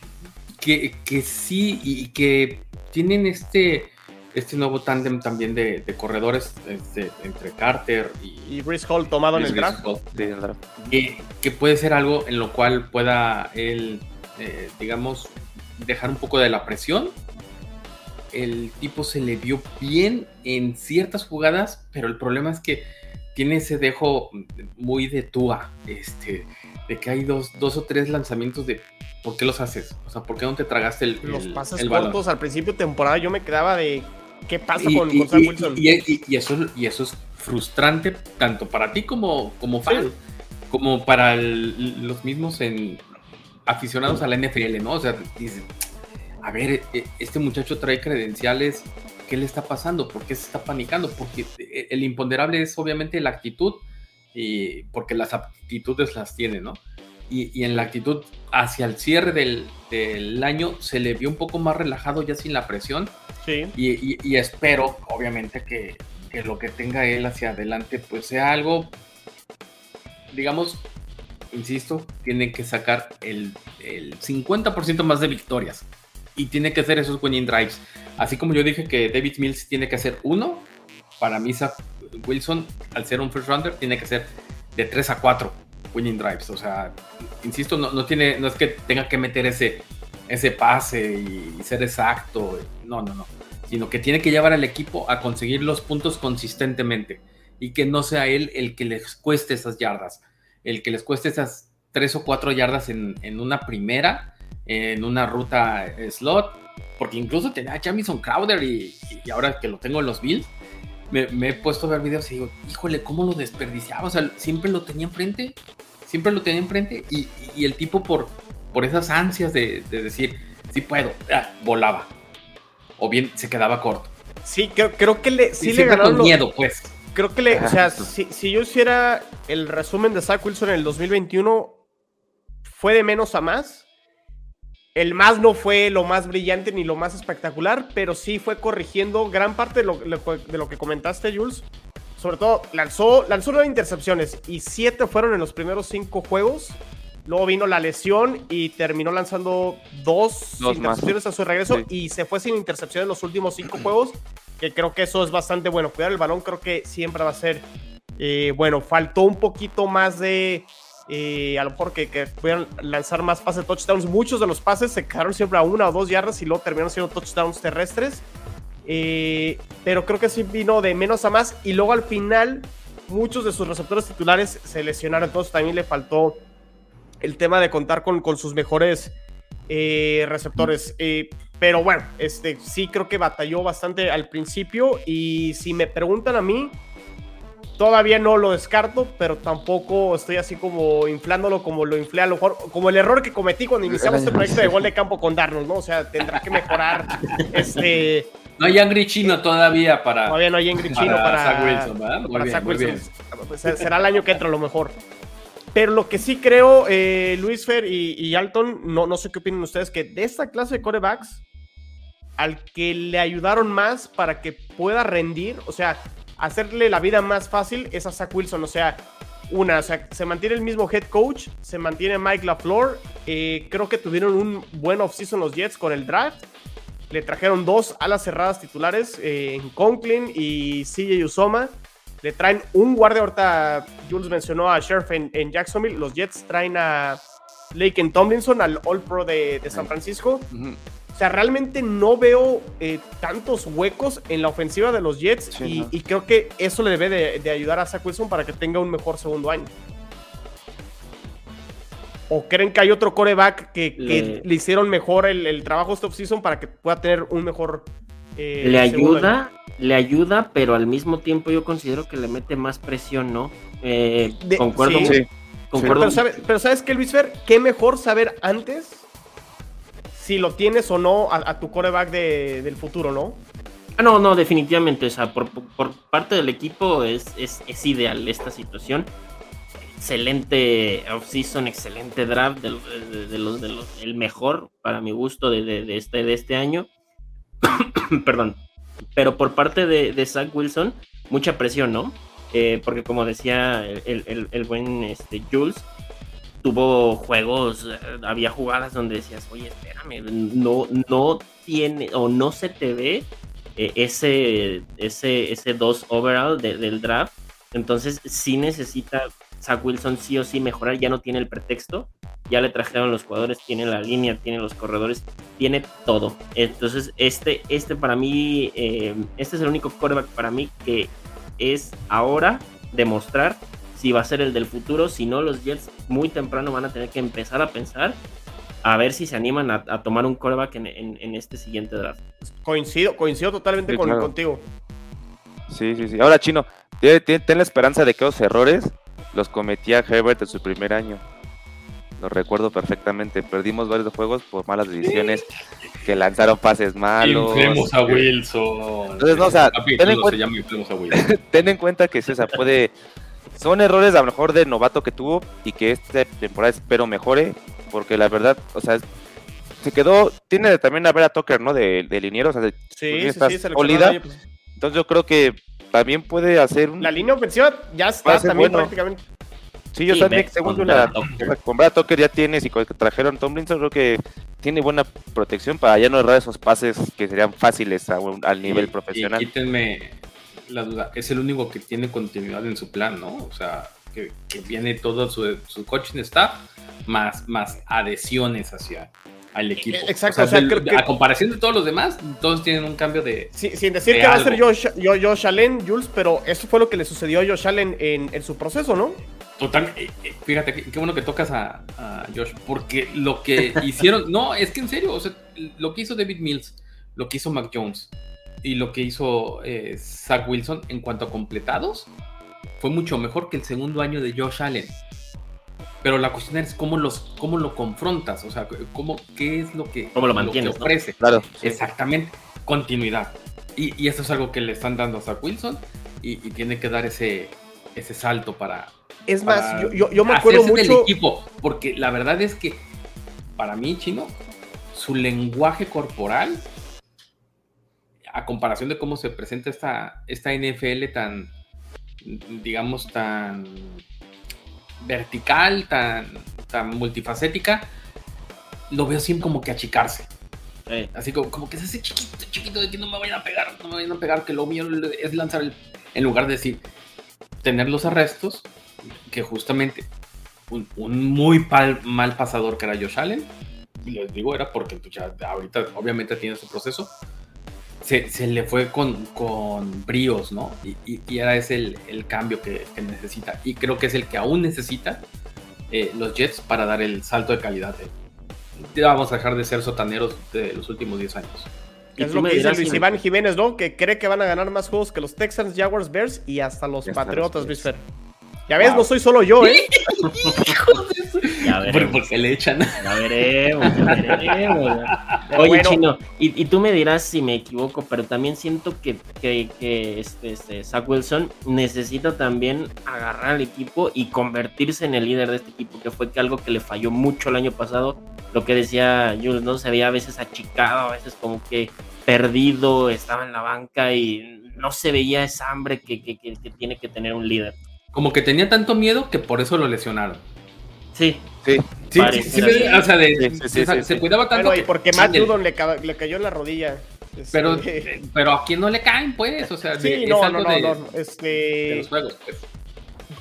que, que, sí, y que tienen este, este nuevo tándem también de, corredores este, entre Carter y, y Brice Hall tomado en el draft. que, puede ser algo en lo cual pueda él, eh, digamos, dejar un poco de la presión el tipo se le vio bien en ciertas jugadas, pero el problema es que tiene ese dejo muy de Tua, este, de que hay dos, dos o tres lanzamientos de ¿por qué los haces? O sea, ¿por qué no te tragaste el Los pases cortos al principio de temporada yo me quedaba de ¿qué pasa con, y, Wilson? Y, eso, y eso es frustrante tanto para ti como, como fan, como para los mismos en, aficionados a la NFL, ¿no? O sea, dicen, a ver, e, este muchacho trae credenciales, ¿qué le está pasando? ¿Por qué se está panicando? Porque e, el imponderable es obviamente la actitud, y porque las aptitudes las tiene, ¿no? Y, en la actitud hacia el cierre del, año se le vio un poco más relajado ya sin la presión. Sí. Y, espero, obviamente, que, que, lo que tenga él hacia adelante, pues sea algo, digamos, insisto, tiene que sacar el, el 50% más de victorias. Y tiene que hacer esos winning drives. Así como yo dije que David Mills tiene que hacer uno, para mí Wilson, al ser un first rounder, tiene que ser de 3 a 4 winning drives. O sea, insisto, no, no, tiene, no es que tenga que meter ese, ese pase y, ser exacto. No, no, no. Sino que tiene que llevar al equipo a conseguir los puntos consistentemente. Y que no sea él el que les cueste esas yardas. El que les cueste esas 3 o 4 yardas en, en una primera, en una ruta slot. Porque incluso tenía a Jamison Crowder y, y ahora que lo tengo en los Bills, me, he puesto a ver videos y digo, híjole, ¿cómo lo desperdiciaba? O sea, siempre lo tenía enfrente, siempre lo tenía enfrente y, y el tipo por, por esas ansias de, decir, sí puedo, ah, volaba. O bien se quedaba corto. Sí, creo, creo que le, sí le ganaron miedo, pues. Creo que le, o sea, si, si, yo hiciera el resumen de Zach Wilson en el 2021, fue de menos a más el más no fue lo más brillante ni lo más espectacular, pero sí fue corrigiendo gran parte de lo, de lo que comentaste, Jules. Sobre todo, lanzó, lanzó nueve intercepciones y siete fueron en los primeros cinco juegos. Luego vino la lesión y terminó lanzando dos, intercepciones a su regreso y se fue sin intercepción en los últimos cinco juegos, que creo que eso es bastante bueno. Cuidar el balón creo que siempre va a ser eh, bueno. Faltó un poquito más de y a lo mejor que, pudieran lanzar más pases touchdowns. Muchos de los pases se quedaron siempre a una o dos yardas y luego terminaron siendo touchdowns terrestres. Eh, pero creo que sí vino de menos a más. Y luego al final, muchos de sus receptores titulares se lesionaron. Entonces también le faltó el tema de contar con, con sus mejores eh, receptores. Eh, pero bueno, este, sí creo que batalló bastante al principio. Y si me preguntan a mí, Todavía no lo descarto, pero tampoco estoy así como inflándolo como lo inflé a lo mejor, como el error que cometí cuando iniciamos este proyecto de gol de campo con Darnold, ¿no? O sea, tendrá que mejorar [LAUGHS] este... No hay Angry Chino todavía para... Todavía no hay Angry Chino para... Zach Wilson, ¿verdad? Para Zach Wilson. Pues, será el año que entra a lo mejor. Pero lo que sí creo, eh, Luis Fer y, Alton, no, no sé qué opinan ustedes, que de esta clase de corebacks, al que le ayudaron más para que pueda rendir, o sea, hacerle la vida más fácil es a Zach Wilson. O sea, una, o sea, se mantiene el mismo head coach, se mantiene Mike LaFleur. Eh, creo que tuvieron un buen offseason los Jets con el draft. Le trajeron dos alas cerradas titulares eh, en Conklin y CJ Usoma. Le traen un guardia, ahorita Jules mencionó a Sheriff en, Jacksonville. Los Jets traen a Lake Tomlinson, al All Pro de, San Francisco. O sea, realmente no veo eh, tantos huecos en la ofensiva de los Jets y, creo que eso le debe de, ayudar a Zach Wilson para que tenga un mejor segundo año. ¿O creen que hay otro coreback que, le... hicieron mejor el, trabajo este offseason para que pueda tener un mejor... Eh, le ayuda, le ayuda, pero al mismo tiempo yo considero que le mete más presión, ¿no? Eh, concuerdo. Sí. concuerdo. Pero, pero, ¿sabes qué, Luis Fer? ¿Qué mejor saber antes si lo tienes o no a, tu coreback del futuro, ¿no? Ah, no, no, definitivamente. O sea, por, parte del equipo es, es, ideal esta situación. Excelente offseason, excelente draft de, los, de los, el mejor para mi gusto de, este, de este año. [COUGHS] Perdón. Pero por parte de, Zach Wilson, mucha presión, ¿no? Eh, porque como decía el, el buen este, Jules, tuvo juegos, eh, había jugadas donde decías, oye, espérame, no, no tiene o no se te ve eh, ese, ese, ese dos overall del draft. Entonces sí necesita Zach Wilson sí o sí mejorar, ya no tiene el pretexto, ya le trajeron los jugadores, tiene la línea, tiene los corredores, tiene todo. Entonces este, este para mí, eh, este es el único quarterback para mí que es ahora demostrar si va a ser el del futuro. Si no, los Jets muy temprano van a tener que empezar a pensar a ver si se animan a, tomar un coreback en, este siguiente draft. Coincido, coincido totalmente con, contigo. Sí, sí, sí. Ahora, Chino, ten, la esperanza de que los errores los cometía Herbert en su primer año. Lo recuerdo perfectamente. Perdimos varios juegos por malas decisiones, que lanzaron pases malos. a Wilson. Entonces, no, o sea, ten en, cuenta, [LAUGHS] ten en cuenta que César puede son errores a lo mejor de novato que tuvo y que esta temporada espero mejore, porque la verdad, o sea, se quedó, tiene también a ver a Tucker, ¿no? De, de liniero, o sea, de, sí, sí, sí, Entonces yo creo que también puede hacer un... La línea ofensiva ya está también prácticamente. Sí, yo también, según una, con Brad Tucker ya tienes y con que trajeron Tomlinson, creo que tiene buena protección para ya no errar esos pases que serían fáciles al nivel profesional. quítenme la duda, es el único que tiene continuidad en su plan, ¿no? O sea, que, viene todo su, su, coaching staff más, más adhesiones hacia al equipo. Exacto, o sea, a comparación de todos los demás, todos tienen un cambio de. sin decir que va a ser Josh, Josh, Allen, Jules, pero eso fue lo que le sucedió a Josh Allen en, su proceso, ¿no? Total, eh, eh, fíjate, qué, bueno que tocas a, a, Josh, porque lo que [LAUGHS] hicieron, no, es que en serio, o sea, lo que hizo David Mills, lo que hizo Mac Jones, y lo que hizo eh, Zach Wilson en cuanto a completados fue mucho mejor que el segundo año de Josh Allen. Pero la cuestión es cómo, los, cómo lo confrontas, o sea, cómo, qué es lo que, ¿Cómo lo, mantienes, ofrece. Claro. Exactamente, continuidad. Y, y, eso es algo que le están dando a Zach Wilson y, tiene que dar ese, ese salto para... Es más, yo, yo, me acuerdo mucho... Del equipo, porque la verdad es que para mí, Chino, su lenguaje corporal a comparación de cómo se presenta esta, esta NFL tan, digamos, tan vertical, tan, tan multifacética, lo veo siempre como que achicarse. Así como, como que es ese chiquito, chiquito de que no me vayan a pegar, no me vayan a pegar, que lo mío es lanzar el, en lugar de decir, tener los arrestos, que justamente un, muy mal pasador que era Josh Allen, les digo, era porque ya ahorita obviamente tiene su proceso, se, le fue con, con bríos, ¿no? Y, y, ahora es el, cambio que, necesita. Y creo que es el que aún necesita eh, los Jets para dar el salto de calidad. vamos a dejar de ser sotaneros de los últimos 10 años. Es lo que dice Luis Iván Jiménez, ¿no? Que cree que van a ganar más juegos que los Texans, Jaguars, Bears y hasta los Patriotas, Luis Fer. Ya ves, no soy solo yo, ¿eh? [LAUGHS] ya veremos. Porque le echan. Ya veremos, ya veremos. [LAUGHS] Oye, Chino, y, tú me dirás si me equivoco, pero también siento que, que, que este, este, Zach Wilson necesita también agarrar al equipo y convertirse en el líder de este equipo, que fue que algo que le falló mucho el año pasado. Lo que decía Jules, ¿no? Se veía a veces achicado, a veces como que perdido, estaba en la banca y no se veía esa hambre que, que tiene que tener un líder. Como que tenía tanto miedo que por eso lo lesionaron. Sí. Sí. Sí, sí, o sea, de, se cuidaba tanto. Bueno, y porque Matt Judon le, le, cayó en la rodilla. Pero, [LAUGHS] pero a quien no le caen, pues. O sea, sí, no, no, no, no, Este... los juegos, pues.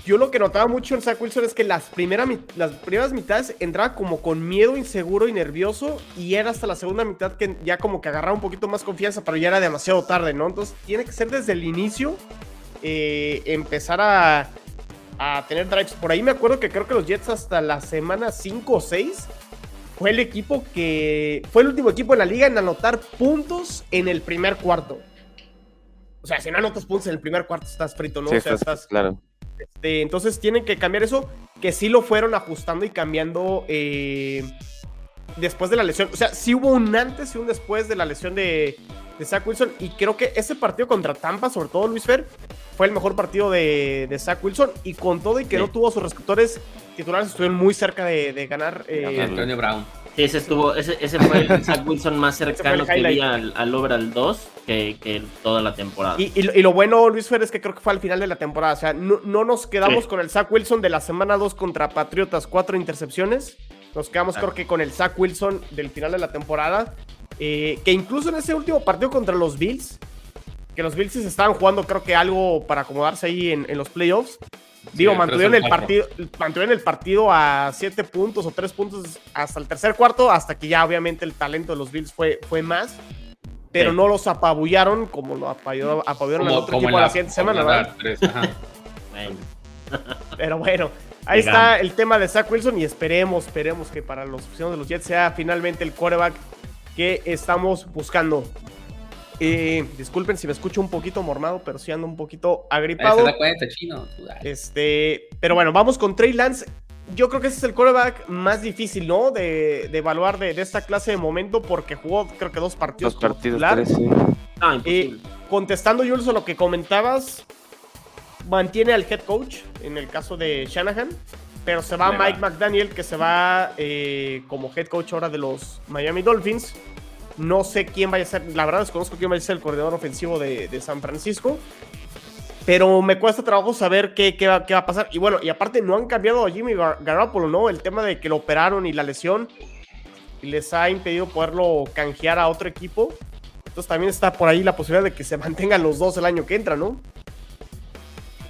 Yo lo que notaba mucho en Zach Wilson es que las, primeras las primeras mitades entraba como con miedo, inseguro y nervioso. Y era hasta la segunda mitad que ya como que agarraba un poquito más confianza, pero ya era demasiado tarde, ¿no? Entonces tiene que ser desde el inicio eh, empezar a a tener drives. Por ahí me acuerdo que creo que los Jets hasta la semana 5 o 6 fue el equipo que fue el último equipo en la liga en anotar puntos en el primer cuarto. O sea, si no anotas puntos en el primer cuarto estás frito, ¿no? o sea, estás, claro. Este, entonces tienen que cambiar eso, que sí lo fueron ajustando y cambiando eh, después de la lesión. O sea, sí hubo un antes y un después de la lesión de, de Zach Wilson. Y creo que ese partido contra Tampa, sobre todo Luis Fer, fue el mejor partido de, de Zach Wilson. Y con todo y que no tuvo sus receptores titulares, estuvieron muy cerca de, ganar. Eh, Antonio Brown. Sí, ese, estuvo, ese, ese fue el Zach Wilson más [LAUGHS] cercano que vi al, al overall 2 que, que, toda la temporada. Y, y, lo bueno, Luis Fer, es que creo que fue al final de la temporada. O sea, no, no nos quedamos con el Zach Wilson de la semana 2 contra Patriotas, cuatro intercepciones. Nos quedamos, creo que, con el Zach Wilson del final de la temporada. Eh, que incluso en ese último partido contra los Bills, que los Bills estaban jugando, creo que algo para acomodarse ahí en, los playoffs. Digo, mantuvieron el, partido, mantuvieron el partido a 7 puntos o 3 puntos hasta el tercer cuarto, hasta que ya obviamente el talento de los Bills fue, fue más. Pero no los apabullaron como lo apabullaron, al otro equipo la, siguiente semana, ¿verdad? Pero bueno, ahí está el tema de Zach Wilson y esperemos, esperemos que para los aficionados de los Jets sea finalmente el quarterback que estamos buscando. Eh, disculpen si me escucho un poquito mormado, pero sí ando un poquito agripado. Se da cuenta, chino. Este, pero bueno, vamos con Trey Lance. Yo creo que ese es el quarterback más difícil, ¿no? De, evaluar de, esta clase de momento porque jugó, creo que dos partidos. Dos partidos, ah, eh, contestando, Jules, a lo que comentabas, mantiene al head coach, en el caso de Shanahan, pero se va Mike McDaniel, que se va eh, como head coach ahora de los Miami Dolphins. No sé quién vaya a ser, la verdad desconozco quién vaya a ser el coordinador ofensivo de, San Francisco. Pero me cuesta trabajo saber qué, qué, va, a pasar. Y bueno, y aparte no han cambiado a Jimmy Garoppolo, ¿no? El tema de que lo operaron y la lesión les ha impedido poderlo canjear a otro equipo. Entonces también está por ahí la posibilidad de que se mantengan los dos el año que entra, ¿no?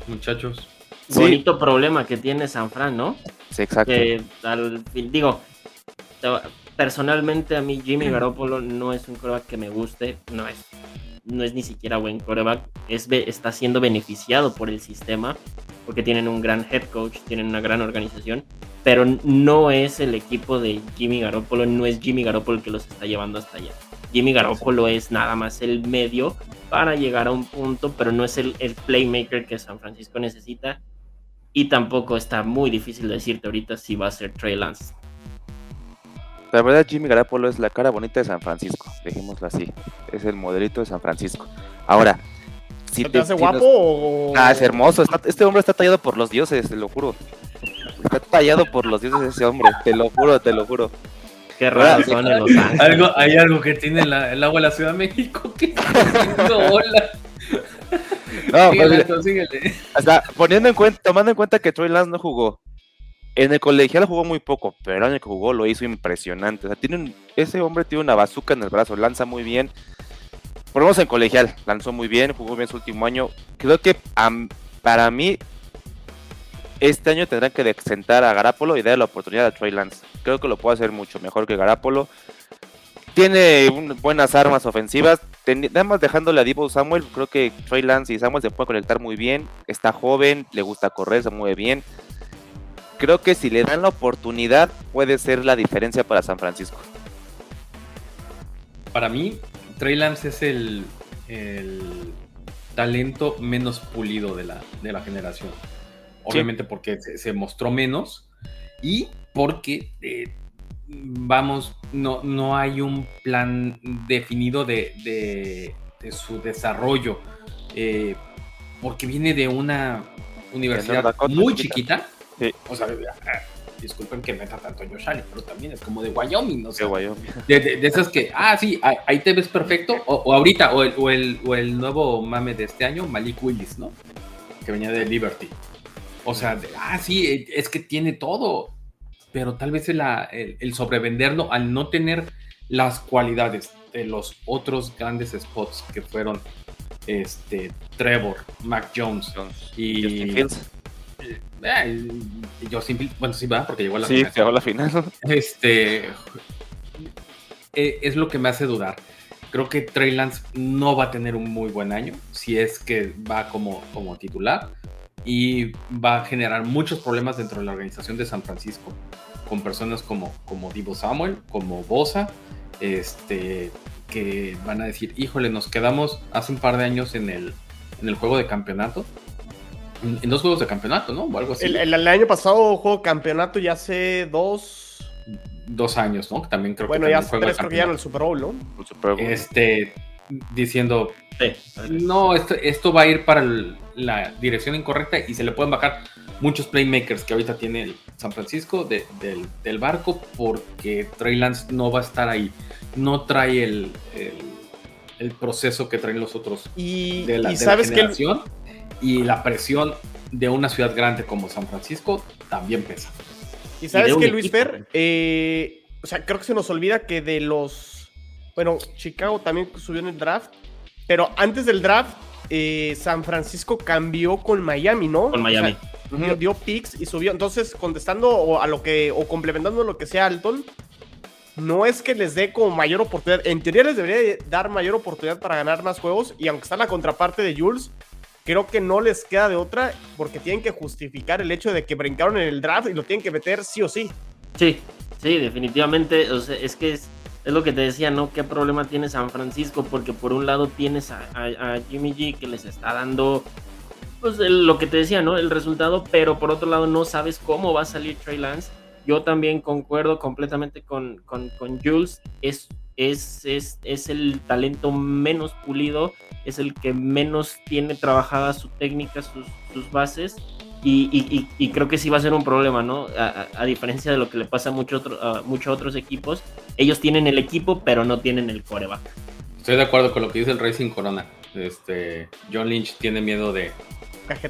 Muchachos. Bonito problema que tiene San Fran, ¿no? Sí, exacto. digo, personalmente a mí Jimmy Garoppolo no es un coreback que me guste, no es, no es ni siquiera buen coreback, es, está siendo beneficiado por el sistema porque tienen un gran head coach, tienen una gran organización, pero no es el equipo de Jimmy Garoppolo, no es Jimmy Garoppolo el que los está llevando hasta allá. Jimmy Garoppolo es nada más el medio para llegar a un punto, pero no es el, playmaker que San Francisco necesita. Y tampoco está muy difícil decirte ahorita si va a ser Trey Lance. La verdad, Jimmy Garoppolo es la cara bonita de San Francisco, dejémoslo así. Es el modelito de San Francisco. Ahora, si te, hace guapo o... Ah, es hermoso. este hombre está tallado por los dioses, te lo juro. Está tallado por los dioses ese hombre, te lo juro, te lo juro. Qué raro son en Los Ángeles. Algo, hay algo que tiene el agua de la Ciudad de México [LAUGHS] que hola. No, pues, hasta poniendo en cuenta, tomando en cuenta que Troy Lance no jugó. En el colegial jugó muy poco, pero el año que jugó lo hizo impresionante. O sea, tiene ese hombre tiene una bazuca en el brazo, lanza muy bien. Por lo menos en colegial, lanzó muy bien, jugó bien su último año. Creo que para mí este año tendrán que exentar a Garapolo y darle la oportunidad a Trey Lance. Creo que lo puede hacer mucho mejor que Garapolo. Tiene buenas armas ofensivas. Nada más dejándole a Divo Samuel, creo que Trey Lance y Samuel se pueden conectar muy bien. Está joven, le gusta correr, se mueve bien. Creo que si le dan la oportunidad puede ser la diferencia para San Francisco. Para mí, Trey Lance es el, talento menos pulido de la, de la generación obviamente porque se, mostró menos y porque, eh, vamos, no, no hay un plan definido de, su desarrollo, eh, porque viene de una universidad muy chiquita. O sea, ah, disculpen que meta tanto Josh Allen, pero también es como de Wyoming, no sé. De, esas que, ah, sí, ahí te ves perfecto, o, ahorita, o el, o, el, o el nuevo mame de este año, Malik Willis, ¿no? Que venía de Liberty. O sea, ah, sí, eh, es que tiene todo, pero tal vez el, el, sobrevenderlo al no tener las cualidades de los otros grandes spots que fueron este Trevor, Mac Jones y Justin Fields. Eh, eh, bueno, sí va, porque llegó a la final. Sí, llegó a la final. [LAUGHS] Este es lo que me hace dudar. Creo que Trey Lance no va a tener un muy buen año si es que va como, como titular y va a generar muchos problemas dentro de la organización de San Francisco, con personas como, como Divo Samuel, como Bosa, este, que van a decir, híjole, nos quedamos hace un par de años en el, en el juego de campeonato. En, dos juegos de campeonato, ¿no? O algo así. El, año pasado juego campeonato ya hace dos... Dos años, ¿no? También creo bueno, que... Bueno, ya tres creo que ya en el Super Bowl, ¿no? El Super Bowl. Este, diciendo, no, esto, esto, va a ir para la dirección incorrecta y se le pueden bajar muchos playmakers que ahorita tiene el San Francisco del, barco porque Trey Lance no va a estar ahí. No trae el, el, proceso que traen los otros y, de la, sabes generación y la presión de una ciudad grande como San Francisco también pesa. Y sabes que Luis Fer, eh, o sea, creo que se nos olvida que de los, bueno, Chicago también subió en el draft pero antes del draft, eh, San Francisco cambió con Miami, ¿no? Con Miami. dio, picks y subió. Entonces, contestando a lo que, o complementando lo que sea Alton, no es que les dé como mayor oportunidad. En teoría les debería dar mayor oportunidad para ganar más juegos. Y aunque está la contraparte de Jules, creo que no les queda de otra porque tienen que justificar el hecho de que brincaron en el draft y lo tienen que meter sí o sí. Sí, sí, definitivamente. O sea, es que es, es lo que te decía, ¿no? ¿Qué problema tiene San Francisco? Porque por un lado tienes a, Jimmy G que les está dando, pues lo que te decía, ¿no? El resultado, pero por otro lado no sabes cómo va a salir Trey Lance. Yo también concuerdo completamente con, con, con Jules. Es es, es, es, el talento menos pulido, es el que menos tiene trabajada su técnica, sus, sus bases. Y, y, creo que sí va a ser un problema, ¿no? A, diferencia de lo que le pasa a, mucho otro, a muchos otros equipos, ellos tienen el equipo, pero no tienen el coreback. Estoy de acuerdo con lo que dice el Racing Corona. Este, John Lynch tiene miedo de,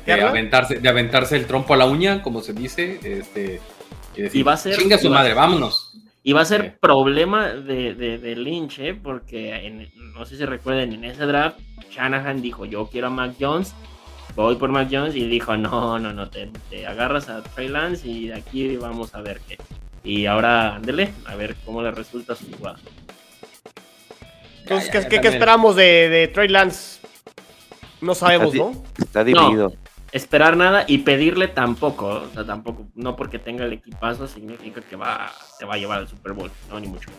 de aventarse, de aventarse el trompo a la uña, como se dice. Este, y, decir, va a ser. Chinga su madre, vámonos. Y va a ser problema de, de, Lynch, ¿eh? porque no sé si recuerden, en ese draft, Shanahan dijo: Yo quiero a Mac Jones, voy por Mac Jones, y dijo: No, no, no, te, agarras a Trey Lance y de aquí vamos a ver qué. Y ahora, ándele, a ver cómo le resulta su jugada. Entonces, ¿qué, ¿qué, esperamos de, de, Trey Lance? No sabemos, ¿no? Está dividido esperar nada y pedirle tampoco, o sea, tampoco, no porque tenga el equipazo significa que va, te va a llevar al Super Bowl, no, ni mucho.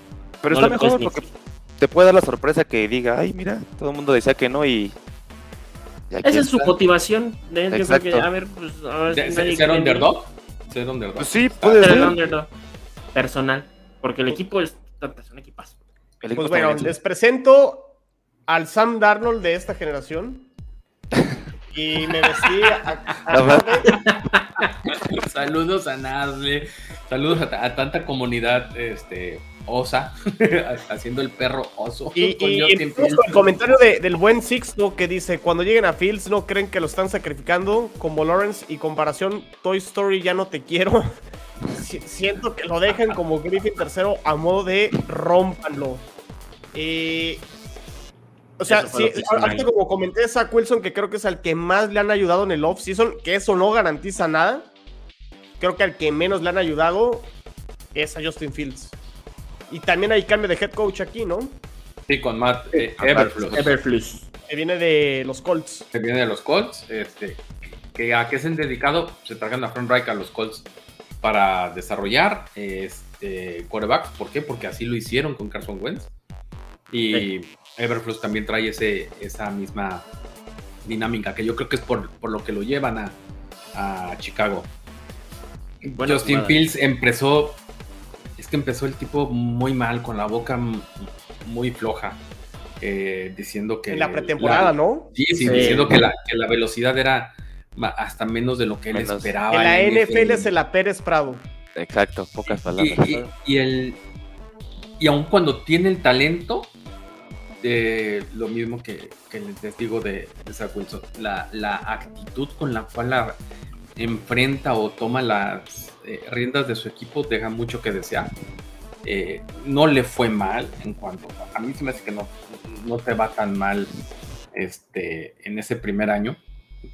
Pero está mejor porque te puede dar la sorpresa que diga, ay, mira, todo el mundo decía que no y... Esa es su motivación, de, a ver, pues... ¿Ser underdog? ¿Ser underdog? Pues sí, puede ser. underdog. Personal, porque el equipo es, un equipazo. Pues bueno, les presento al Sam Darnold de esta generación. [LAUGHS] Y me vestí Saludos a Nazle, saludos a, tanta comunidad este, osa, [LAUGHS] haciendo el perro oso. Y, el comentario del buen Sixto que dice, cuando lleguen a Fields no creen que lo están sacrificando como Lawrence y comparación Toy Story ya no te quiero. [LAUGHS] Siento que lo dejan como Griffin tercero a modo de rompanlo. Eh, o sea, sí, ahorita como comenté, Zach Wilson, que creo que es al que más le han ayudado en el off-season, que eso no garantiza nada. Creo que al que menos le han ayudado es a Justin Fields. Y también hay cambio de head coach aquí, ¿no? Sí, con Matt eh, Everflux. Que viene de los Colts. Que viene de los Colts. Este, que ¿A qué se han dedicado? Se trajeron a Frank Reich a los Colts para desarrollar este, quarterbacks. ¿Por qué? Porque así lo hicieron con Carson Wentz. Y Everflux también trae ese, esa misma dinámica, que yo creo que es por, lo que lo llevan a, Chicago. Justin Fields empezó, es que empezó el tipo muy mal, con la boca muy floja, eh, diciendo que... En la pretemporada, ¿no? Sí, sí, diciendo que la, velocidad era hasta menos de lo que él esperaba. En la NFL, es el Pérez Prado. Exacto, pocas palabras. Y, el, y aun cuando tiene el talento, lo mismo que, les digo de, de la, actitud con la cual la enfrenta o toma las eh, riendas de su equipo deja mucho que desear. Eh, no le fue mal en cuanto a mí se me hace que no, no te va tan mal este, en ese primer año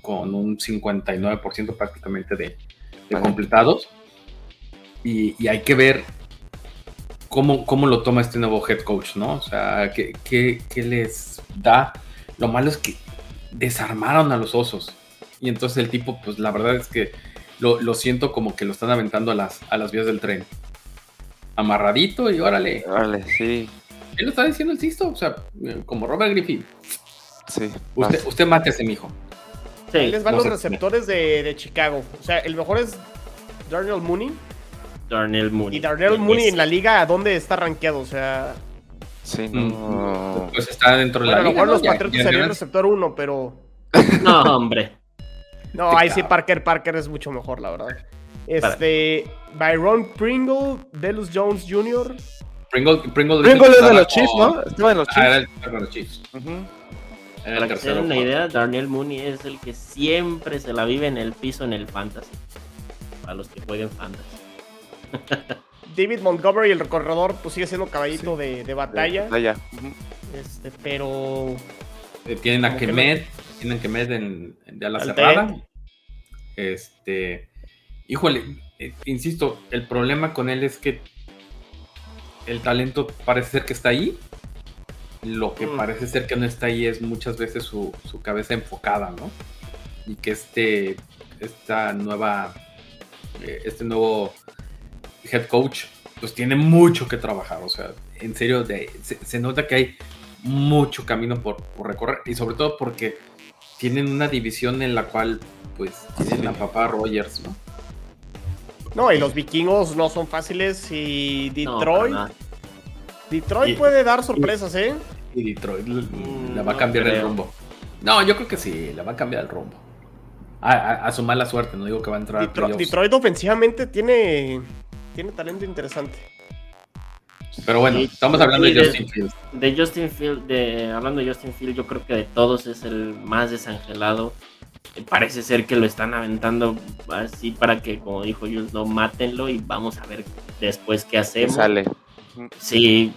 con un 59% prácticamente de, completados y, hay que ver cómo, lo toma este nuevo head coach, ¿no? O sea, ¿qué, les da? Lo malo es que desarmaron a los osos. Y entonces el tipo, pues la verdad es que lo, siento como que lo están aventando a las, a las vías del tren. Amarradito y órale. Órale, sí. Él lo está diciendo el Sisto, o sea, como Robert Griffin. Sí. Usted, usted mate a ese mijo. Sí, les van los receptores de, de, Chicago. O sea, el mejor es Darnell Mooney. Darnell Mooney. Y Darnell Mooney en la liga, ¿a dónde está rankeado? O sea. Sí, no. Pues está dentro de la liga. A lo mejor los Patriotas serían receptor 1, pero. No, hombre. No, ahí sí Parker Parker es mucho mejor, la verdad. Este. Byron Pringle, Delus Jones Jr. Pringle, Pringle, Pringle es de los Chiefs, ¿no? Estaba en los Chiefs. Ah, era el de los Chiefs. Para que se den una idea, Darnell Mooney es el que siempre se la vive en el piso en el fantasy. Para los que jueguen fantasy. [LAUGHS] David Montgomery, el corredor, pues sigue siendo caballito de, batalla. Este, pero. Eh, tienen a Kemet, tienen a Kemet en, de ala cerrada. Este. Híjole, eh, insisto, el problema con él es que el talento parece ser que está ahí. Lo que mm. parece ser que no está ahí es muchas veces su, cabeza enfocada, ¿no? y que este, esta nueva, eh, este nuevo head coach, pues tiene mucho que trabajar. O sea, en serio, de, se, nota que hay mucho camino por, recorrer y sobre todo porque tienen una división en la cual, pues, tienen a papá Rogers, ¿no? No, y los vikingos no son fáciles y Detroit. Detroit puede dar sorpresas, ¿eh? Y Detroit mm, la va a cambiar el rumbo. No, yo creo que sí, la va a cambiar el rumbo. A, su mala suerte, no digo que va a entrar. Detroit, Detroit ofensivamente tiene, tiene talento interesante. Pero bueno, estamos hablando de, Justin Fields. De Justin Field, de, hablando de Justin Field, yo creo que de todos es el más desangelado. Parece ser que lo están aventando así para que, como dijo Jules, no mátenlo y vamos a ver después qué hacemos. Sale. Sí,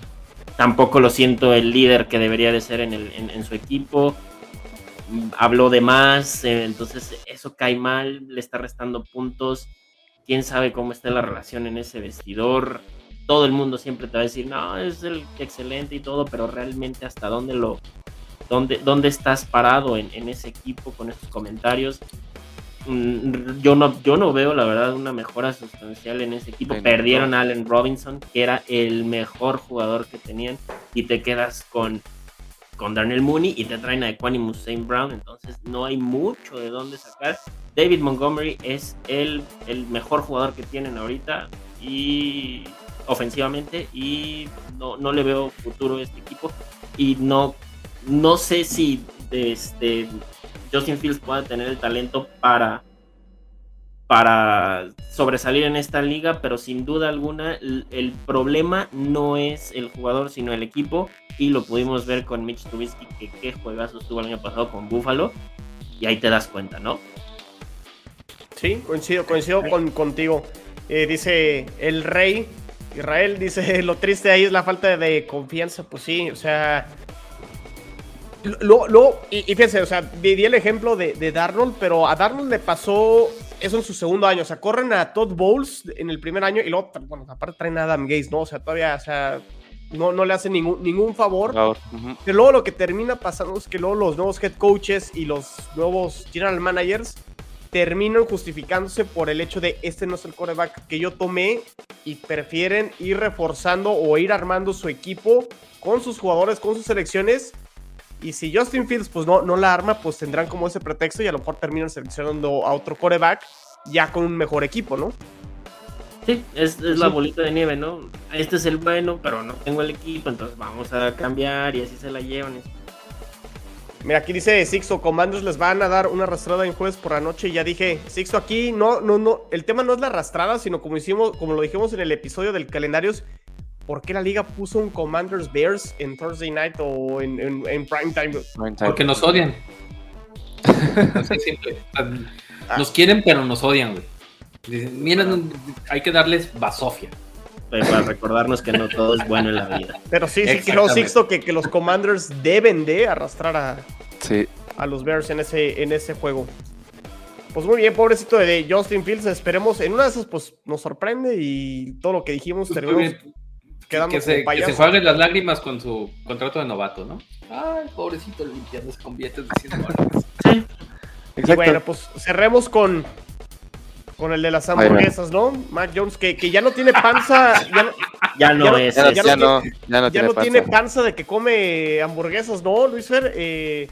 tampoco lo siento el líder que debería de ser en, el, en, su equipo. Habló de más, eh, entonces eso cae mal, le está restando puntos. Quién sabe cómo está la relación en ese vestidor. Todo el mundo siempre te va a decir, no, es el excelente y todo, pero realmente hasta dónde lo, dónde, dónde estás parado en, en ese equipo con estos comentarios. Mm, yo no, yo no veo la verdad una mejora sustancial en ese equipo. Perdieron a Allen Robinson, que era el mejor jugador que tenían, y te quedas con, con Darnell Mooney y te traen a Equanimus St. Brown, entonces no hay mucho de dónde sacar. David Montgomery es el, el mejor jugador que tienen ahorita y ofensivamente y no, no le veo futuro a este equipo y no, no sé si este Justin Fields pueda tener el talento para, para sobresalir en esta liga, pero sin duda alguna el, problema no es el jugador, sino el equipo. Y lo pudimos ver con Mitch Trubisky, que qué juegazo estuvo el año pasado con Buffalo. Y ahí te das cuenta, ¿no? Sí, coincido, coincido con, contigo. Eh, dice el rey Israel, dice, [LAUGHS] lo triste ahí es la falta de confianza. Pues sí, o sea, lo, y, fíjense, o sea, di, el ejemplo de, de, Darnold, pero a Darnold le pasó eso en su segundo año. O sea, corren a Todd Bowles en el primer año y luego, bueno, aparte traen a Adam Gates, ¿no? O sea, todavía, o sea, no, no le hacen ningún, ningún favor. Pero luego lo que termina pasando es que luego los nuevos head coaches y los nuevos general managers terminan justificándose por el hecho de este no es el coreback que yo tomé y prefieren ir reforzando o ir armando su equipo con sus jugadores, con sus selecciones y si Justin Fields pues no, no la arma, pues tendrán como ese pretexto y a lo mejor terminan seleccionando a otro coreback ya con un mejor equipo, ¿no? Sí, es, la bolita de nieve, ¿no? Este es el bueno, pero no tengo el equipo, entonces vamos a cambiar y así se la llevan. Mira, aquí dice Sixto, Comandos les van a dar una arrastrada en jueves por la noche. Y ya dije, Sixto, aquí no, no, no, el tema no es la arrastrada, sino como hicimos, como lo dijimos en el episodio del calendario, ¿por qué la liga puso un Commanders Bears en Thursday night o en, en, prime time? Porque nos odian. [LAUGHS] Ah. Nos quieren, pero nos odian, güey. Dicen, miren, hay que darles basofia. Para recordarnos que no todo es bueno en la vida. Pero sí, sí creo, Sixto, que, que los Commanders deben de arrastrar a, a los Bears en ese, en ese juego. Pues muy bien, pobrecito de Justin Fields. Esperemos, en una de esas, pues nos sorprende y todo lo que dijimos pues, terminamos que se, que se las lágrimas con su contrato de novato, ¿no? Ay, pobrecito limpiándose con billetes de 100 dólares. [LAUGHS] Y bueno, pues cerremos con, con el de las hamburguesas, ¿no? Mac Jones, que, que ya no tiene panza. Ya no, [LAUGHS] es. Ya, no, tiene, panza. de que come hamburguesas, ¿no, Luis Fer? Eh,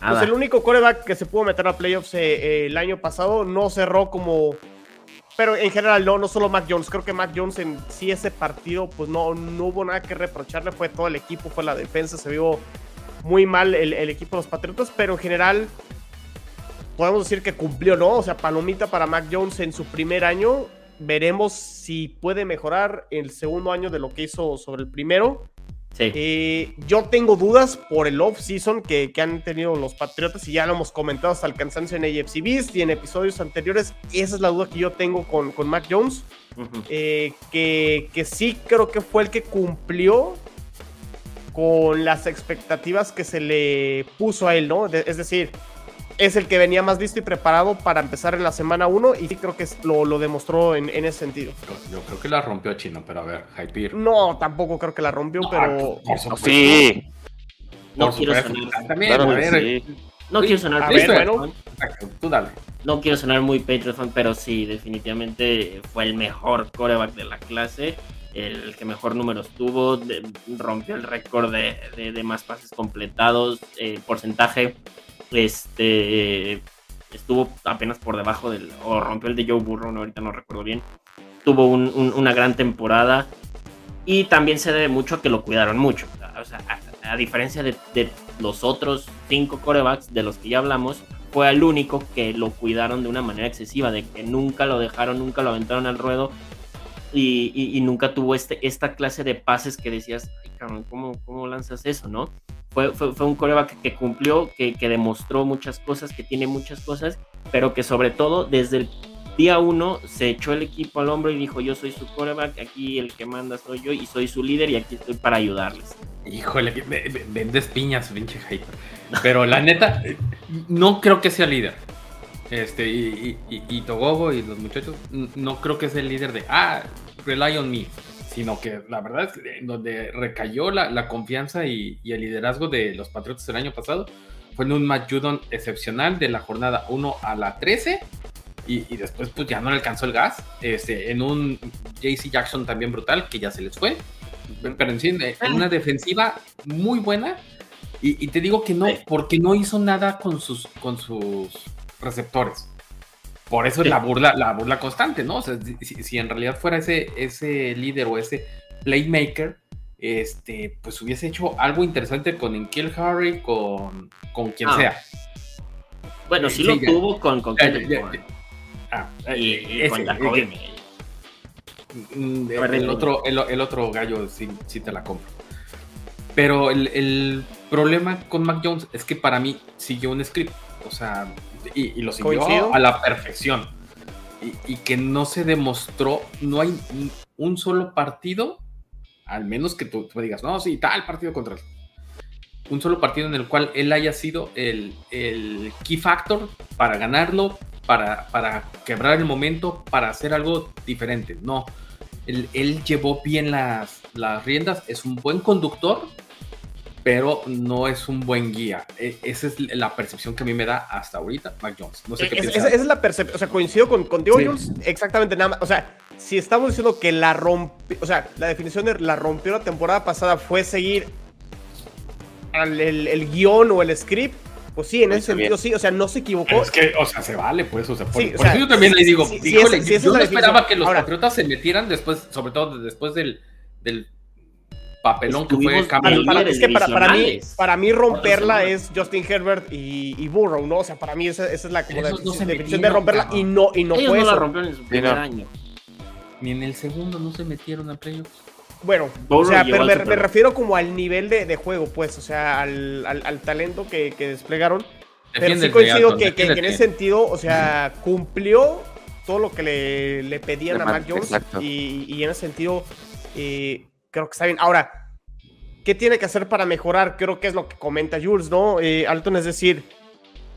pues el único coreback que se pudo meter a playoffs eh, eh, el año pasado no cerró como pero en general, no, no solo Mac Jones. Creo que Mac Jones en sí ese partido, pues no, no hubo nada que reprocharle. Fue todo el equipo, fue la defensa. Se vio muy mal el, equipo de los Patriotas. Pero en general, podemos decir que cumplió, ¿no? O sea, palomita para Mac Jones en su primer año. Veremos si puede mejorar el segundo año de lo que hizo sobre el primero. Eh, yo tengo dudas por el off-season que, han tenido los Patriotas y ya lo hemos comentado hasta el cansancio en AFC Beast y en episodios anteriores. Esa es la duda que yo tengo con, con Mac Jones. Eh, que, que sí creo que fue el que cumplió con las expectativas que se le puso a él, ¿no? es decir, es el que venía más listo y preparado para empezar en la semana 1 y sí creo que lo, lo demostró en, ese sentido. Yo, creo que la rompió Chino, pero a ver, Hypeir. No, tampoco creo que la rompió, pero... sí. No quiero sonar. También, no quiero sonar. A ver, bueno. tú dale. No quiero sonar muy Patriot fan, pero sí, definitivamente fue el mejor coreback de la clase, el que mejor números tuvo, rompió el récord de, más pases completados, eh, porcentaje, este estuvo apenas por debajo del, o rompió el de Joe Burrow, no, ahorita no recuerdo bien, tuvo una gran temporada y también se debe mucho a que lo cuidaron mucho. A, diferencia de, los otros cinco corebacks de los que ya hablamos, fue el único que lo cuidaron de una manera excesiva, de que nunca lo dejaron, nunca lo aventaron al ruedo y, nunca tuvo este, esta clase de pases que decías, ay, ¿cómo, cómo lanzas eso, no? Fue, fue, un coreback que cumplió, que, que demostró muchas cosas, que tiene muchas cosas, pero que sobre todo desde el día uno se echó el equipo al hombro y dijo, yo soy su coreback, aquí el que manda soy yo y soy su líder y aquí estoy para ayudarles. Híjole, vendes piñas, pinche. Pero la neta, no creo que sea líder. Este, y, y, Togogo y los muchachos, no creo que sea el líder de, ah, rely on me. Sino que la verdad es que donde recayó la, confianza y, el liderazgo de los Patriotas el año pasado fue en un Matt Judon excepcional de la jornada 1 a la 13 y, después pues ya no le alcanzó el gas. Este, en un JC Jackson también brutal, que ya se les fue. Pero en, en ah. una defensiva muy buena. Y, te digo que no, porque no hizo nada con sus, con sus receptores. Por eso es la burla, la burla constante, ¿no? O sea, si, en realidad fuera ese, ese líder o ese playmaker, este, pues hubiese hecho algo interesante con Enkil Harry, con, con quien ah. sea. Bueno, sí, lo tuvo con, con Ah, y, eh, con mm, el, otro, el, otro gallo sí, te la compro. Pero el, problema con Mac Jones es que para mí siguió un script. O sea, y, lo siguió a la perfección. Y, que no se demostró, no hay un solo partido, al menos que tú, me digas, no, sí, tal partido contra él. Un solo partido en el cual él haya sido el, el key factor para ganarlo, para, quebrar el momento, para hacer algo diferente. No, él, llevó bien las, las, riendas, es un buen conductor, pero no es un buen guía. E, esa es la percepción que a mí me da hasta ahorita Mac Jones. No sé qué es, esa, es la percepción, o sea, coincido con, contigo, Jones, exactamente nada más. O sea, si estamos diciendo que la rompió, o sea, la definición de la rompió la temporada pasada fue seguir el guion o el script, pues sí, en ese sentido sí, o sea, no se equivocó. es que, o sea, se vale, pues, o sea, por, eso yo también ahí digo, híjole, yo no esperaba que los Patriotas se metieran después, sobre todo después del, del papelón que fue para, Es que para, para, mí, para mí romperla es Justin Herbert y, y, Burrow, ¿no? O sea, para mí esa, esa es la como definición de romperla y no, y no Ellos fue no eso. la rompieron en su primer año. Ni en el segundo no se metieron a playoffs. Bueno, o sea, pero me, refiero como al nivel de, juego, pues, o sea, al, al, talento que, desplegaron. pero sí coincido que, en ese sentido, o sea, cumplió todo lo que le, le pedían a Mac Jones y, y, en ese sentido eh, creo que está bien. Ahora, ¿qué tiene que hacer para mejorar? Creo que es lo que comenta Jules, ¿no? Eh, Alton, es decir,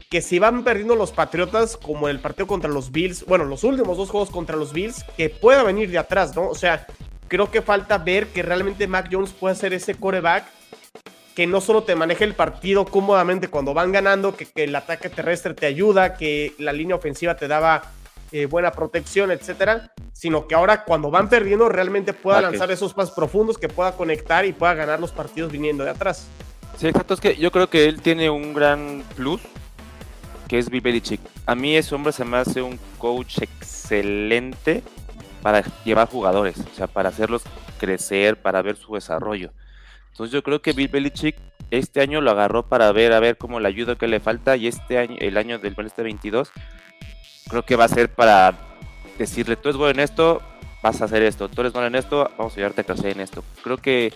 que si van perdiendo los Patriotas, como el partido contra los Bills, bueno, los últimos dos juegos contra los Bills, que pueda venir de atrás, ¿no? O sea, creo que falta ver que realmente Mac Jones puede ser ese coreback que no solo te maneje el partido cómodamente cuando van ganando, que, el ataque terrestre te ayuda, que la línea ofensiva te daba eh, buena protección, etcétera, sino que ahora cuando van perdiendo realmente pueda lanzar esos pasos profundos, que pueda conectar y pueda ganar los partidos viniendo de atrás. Sí, exacto, es que yo creo que él tiene un gran plus, que es Bill Belichick. A mí ese hombre se me hace un coach excelente para llevar jugadores, o sea, para hacerlos crecer, para ver su desarrollo. Entonces yo creo que Bill Belichick este año lo agarró para ver a ver cómo le ayuda que le falta y este año, el año del este 22, creo que va a ser para decirle, tú eres bueno en esto, vas a hacer esto, tú eres bueno en esto, vamos a ayudarte a crecer en esto. Creo que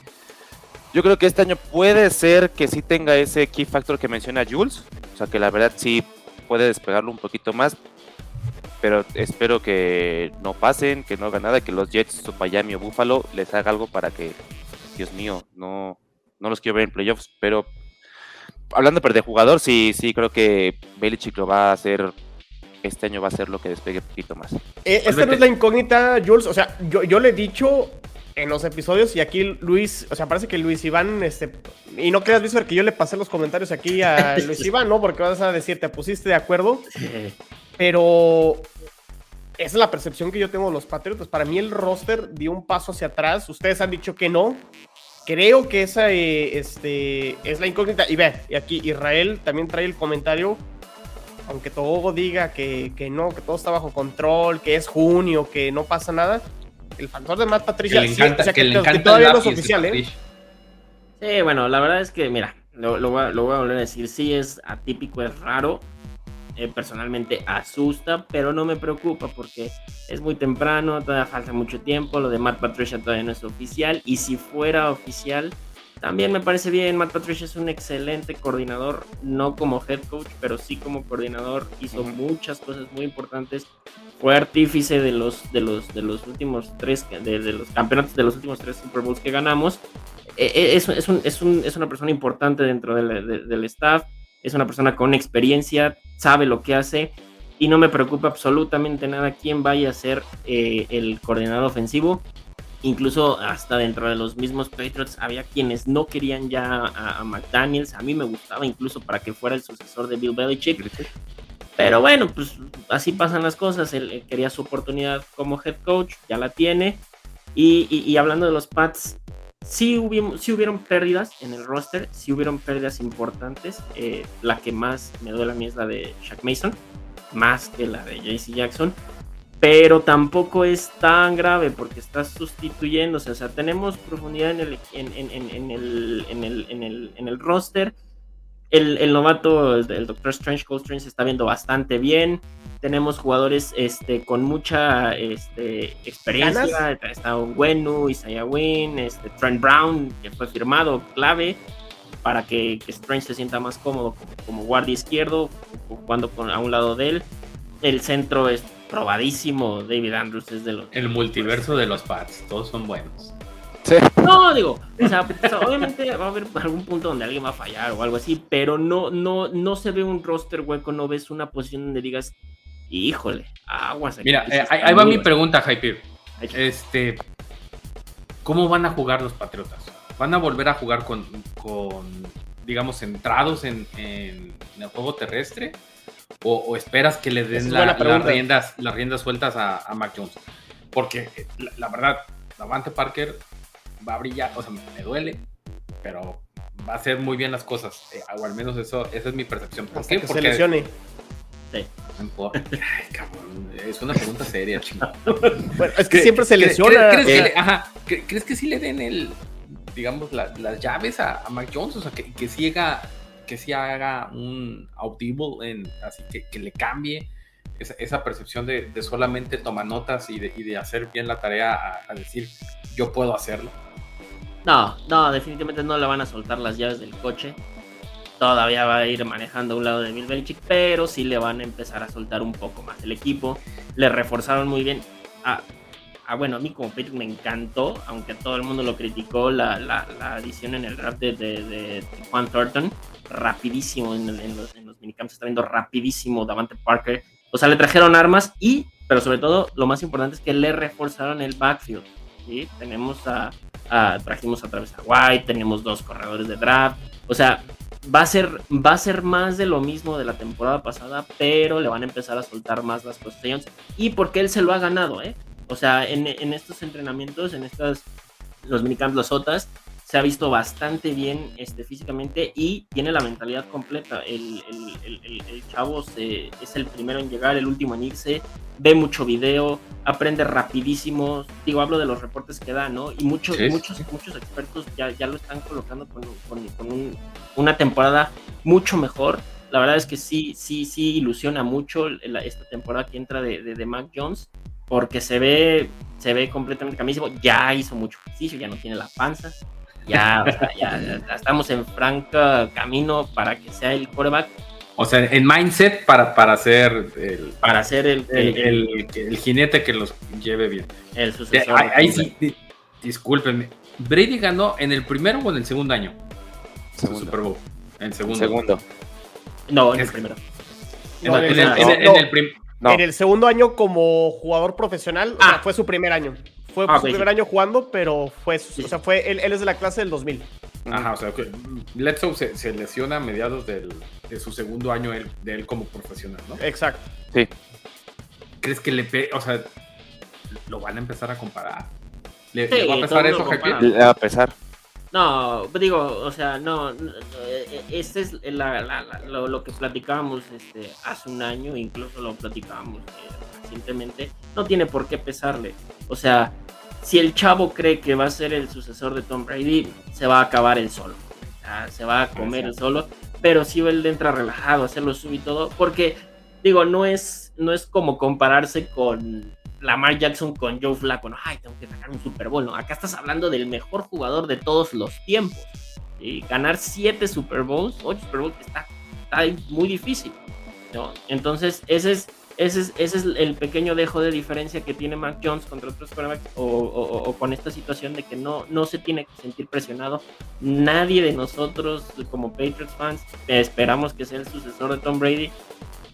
yo creo que este año puede ser que sí tenga ese key factor que menciona Jules, o sea que la verdad sí puede despegarlo un poquito más, pero espero que no pasen, que no hagan nada, que los Jets o Miami o Buffalo les haga algo para que, Dios mío, no, no los quiero ver en playoffs, pero hablando de jugador, sí, sí creo que Belichick lo va a hacer este año va a ser lo que despegue un poquito más. Eh, esta no es la incógnita, Jules. O sea, yo, yo le he dicho en los episodios y aquí Luis, o sea, parece que Luis Iván, este, y no creas, Luis, que yo le pasé los comentarios aquí a [LAUGHS] Luis Iván, ¿no? Porque vas a decir, te pusiste de acuerdo. Pero esa es la percepción que yo tengo de los Patriotas. Para mí el roster dio un paso hacia atrás. Ustedes han dicho que no. Creo que esa eh, este, es la incógnita. Y ve, y aquí Israel también trae el comentario. Aunque todo diga que, que no, que todo está bajo control, que es junio, que no pasa nada. El factor de Matt Patricia, que le encanta, sí, o sea, que que, le encanta que todavía no es oficial, ¿eh? Sí, bueno, la verdad es que, mira, lo, lo voy, a, lo voy a volver a decir, sí es atípico, es raro. Eh, personalmente asusta, pero no me preocupa porque es muy temprano, todavía falta mucho tiempo, lo de Matt Patricia todavía no es oficial y si fuera oficial, también me parece bien, Matt Patricia es un excelente coordinador, no como head coach, pero sí como coordinador, hizo muchas cosas muy importantes, fue artífice de los, de los, de los últimos tres, de, de los campeonatos de los últimos tres Super Bowls que ganamos, Eh, eh, es, es, un- es un- es una persona importante dentro del, de- del staff, es una persona con experiencia, sabe lo que hace. Y no me preocupa absolutamente nada quién vaya a ser eh, el coordinador ofensivo. Incluso hasta dentro de los mismos Patriots había quienes no querían ya a, a McDaniels. A mí me gustaba incluso para que fuera el sucesor de Bill Belichick. Pero bueno, pues así pasan las cosas. Él, él quería su oportunidad como head coach, ya la tiene. Y, y- y hablando de los Pats, sí, hubieron, sí hubieron pérdidas en el roster, sí hubieron pérdidas importantes. Eh, la que más me duele a mí es la de Shaq Mason, más que la de JC Jackson. Pero tampoco es tan grave porque está sustituyéndose. O sea, tenemos profundidad en el, en, en- en- el, en el, en el, en el roster. El, el novato, el, Doctor Strange, Cole Strange, se está viendo bastante bien. Tenemos jugadores este, con mucha este, experiencia. Está Wenu, Isaiah Wynn, este, Trent Brown, que fue firmado clave para que, que Strange se sienta más cómodo como, como guardia izquierdo, jugando con, a un lado de él. El centro es probadísimo. David Andrews es de los. El multiverso de los Pats, todos son buenos. No, digo, o sea, o sea, obviamente va a haber algún punto donde alguien va a fallar o algo así, pero no, no, no se ve un roster hueco, no ves una posición donde digas, híjole, aguas. aquí, Mira, sí eh, ahí, ahí va mi bajo". pregunta, Hyper. Este, ¿cómo van a jugar los Patriotas? ¿Van a volver a jugar con, con digamos, centrados en, en- en el juego terrestre? ¿O, o esperas que le den la- las, riendas, las riendas sueltas a, a Mac Jones? Porque eh, la, la verdad, Davante Parker va a brillar, o sea, me duele, pero va a hacer muy bien las cosas. eh, o al menos eso, esa es mi percepción. ¿Por Hasta qué? que se Porque lesione. no importa. Ay, cabrón, es una pregunta seria, chingón. [LAUGHS] Bueno, es que ¿Cre- siempre se lesiona. ¿Crees, que Eh, le, ajá, cre- ¿crees que sí le den el, digamos, la- las llaves a, a Mac Jones? O sea, que, que sí que sí haga un audible, en, así que, que le cambie esa, percepción de, solamente tomar notas y de, hacer bien la tarea a, a decir, yo puedo hacerlo. No, no, definitivamente no le van a soltar las llaves del coche. Todavía va a ir manejando a un lado de Bill Belichick, pero sí le van a empezar a soltar un poco más el equipo. Le reforzaron muy bien. Ah, ah, bueno, a mí como Patrick me encantó, aunque todo el mundo lo criticó, la, la, adición en el draft de, de, Juan Thornton. Rapidísimo en, los, en los minicamps, está viendo rapidísimo Davante Parker. O sea, le trajeron armas y, pero sobre todo, lo más importante es que le reforzaron el backfield. ¿sí? Tenemos a, a- trajimos a través a White, tenemos dos corredores de draft. O sea, va a ser, va a ser más de lo mismo de la temporada pasada, pero le van a empezar a soltar más las posiciones. Y porque él se lo ha ganado, ¿eh? O sea, en, en estos entrenamientos, en estas, los minicamps, los OTAs, se ha visto bastante bien este, físicamente y tiene la mentalidad completa. El, el, el- el- el chavo se- es el primero en llegar, el último en irse, ve mucho video, aprende rapidísimo. Digo, hablo de los reportes que da, ¿no? Y muchos, Sí, muchos, muchos expertos ya, ya lo están colocando con, con- con un- una temporada mucho mejor. La verdad es que sí, sí, sí ilusiona mucho la- esta temporada que entra de, de, de Mac Jones, porque se ve, se ve completamente camísimo. Ya hizo mucho ejercicio, ya no tiene la panza. Ya, o sea, ya- ya estamos en franca camino para que sea el quarterback, O sea, en mindset para, para ser el, para ser el, el, el, el- el jinete que los lleve bien. el sucesor. Ahí, sí, di- discúlpenme. Brady ganó en el primero o en el segundo año Segundo. Super Bowl. En el segundo. Segundo. No, en el primero. En, No, el- en no, en el- segundo año como jugador profesional, ah. fue su primer año. Fue su primer año jugando, pero fue, o sea, fue, él, es de la clase del 2000. Ajá, o sea, que Bledsoe se, lesiona a mediados del, de su segundo año de él como profesional, ¿no? Exacto. Sí. ¿Crees que le, o sea, lo van a empezar a comparar? ¿Le, va a pesar eso, Le va a pesar. No, digo, o sea, no, este es lo, que platicábamos este, hace un año, incluso lo platicábamos eh, recientemente, no tiene por qué pesarle. O sea, si el chavo cree que va a ser el sucesor de Tom Brady, se va a acabar el solo. se va a comer el solo, pero si él entra relajado, hacerlo sub y todo, porque digo, no es, no es como compararse con Lamar Jackson con Joe Flacco, no, ay, tengo que sacar un Super Bowl, no, acá estás hablando del mejor jugador de todos los tiempos. Y ganar siete Super Bowls, ocho Super Bowls, está, muy difícil. ¿no? Entonces, ese es, ese, es, ese es el pequeño dejo de diferencia que tiene Mac Jones contra otros quarterbacks o, con esta situación de que no, no se tiene que sentir presionado. Nadie de nosotros, como Patriots fans, esperamos que sea el sucesor de Tom Brady.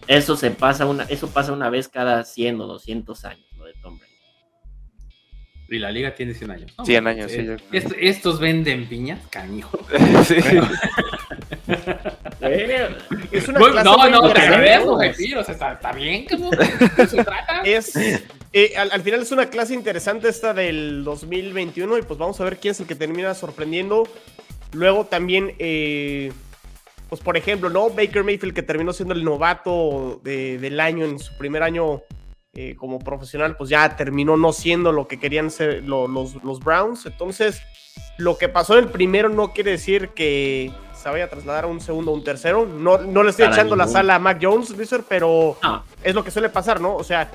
Eso, se pasa una, eso pasa una vez cada 100 o 200 años. Y la liga tiene 100 años. 100 años, sí. estos venden piñas, canijo. [LAUGHS] sí. es una clase no, no, está, bien que se trata. [LAUGHS] Es, eh, al, final es una clase interesante esta del 2021 y pues vamos a ver quién es el que termina sorprendiendo. Luego también, eh, pues por ejemplo, ¿no? Baker Mayfield que terminó siendo el novato del año en su primer año eh, como profesional, pues ya terminó no siendo lo que querían ser los, los, Browns. Entonces, lo que pasó en el primero no quiere decir que se vaya a trasladar a un segundo o un tercero. No, no le estoy echando la sala a Mac Jones, pero es lo que suele pasar, ¿no? O sea,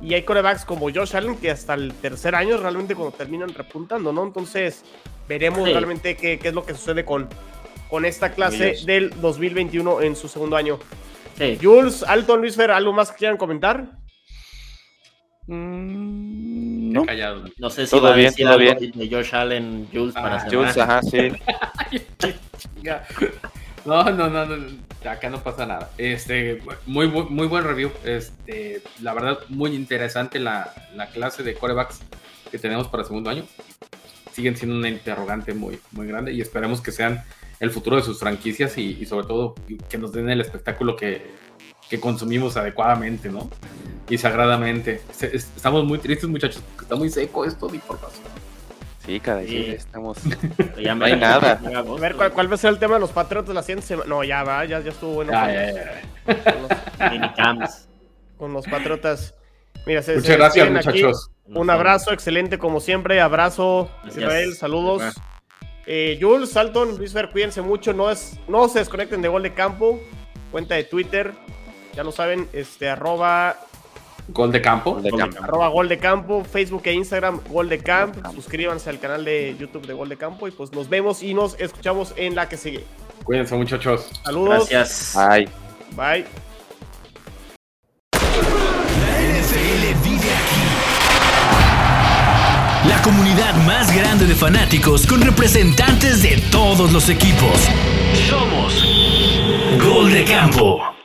y hay corebacks como Josh Allen que hasta el tercer año realmente cuando terminan repuntando, ¿no? Entonces, veremos realmente qué, qué, es lo que sucede con, con esta clase del 2021 en su segundo año. Jules, Alton, Luis Fer, ¿algo más que quieran comentar? Mm, no. no sé si va a decir algo de Josh Allen, Jules para ah, Jules, ajá, sí. [LAUGHS] no, no, no, no, acá no pasa nada. Este, muy, muy, buen review. Este, la verdad, muy interesante la, la clase de corebacks que tenemos para el segundo año. Siguen siendo una interrogante muy, muy grande y esperemos que sean el futuro de sus franquicias y, y sobre todo que nos den el espectáculo que, que consumimos adecuadamente, ¿no? Y sagradamente. Estamos muy tristes, muchachos, porque está muy seco esto de información. Sí, cada día estamos. [LAUGHS] no hay nada. A ver, ¿cuál, va a ser el tema de los patriotas la siguiente semana? No, ya va, ya, ya estuvo bueno. con, los, con los patriotas. Mira, Muchas gracias, muchachos. Un abrazo, excelente como siempre. Abrazo, Israel, saludos. Eh, Jules, Salton, Luis Fer, cuídense mucho. No, es, no se desconecten de gol de campo. Cuenta de Twitter, ya lo saben, este, arroba Gol de campo. Arroba Gol de Campo, Facebook e Instagram Gol de Camp. Suscríbanse al canal de YouTube de Gol de Campo y pues nos vemos y nos escuchamos en la que sigue. Cuídense muchachos. Saludos. Gracias. Bye. Bye. La NFL vive aquí. La comunidad más grande de fanáticos con representantes de todos los equipos. Somos Gol de Campo.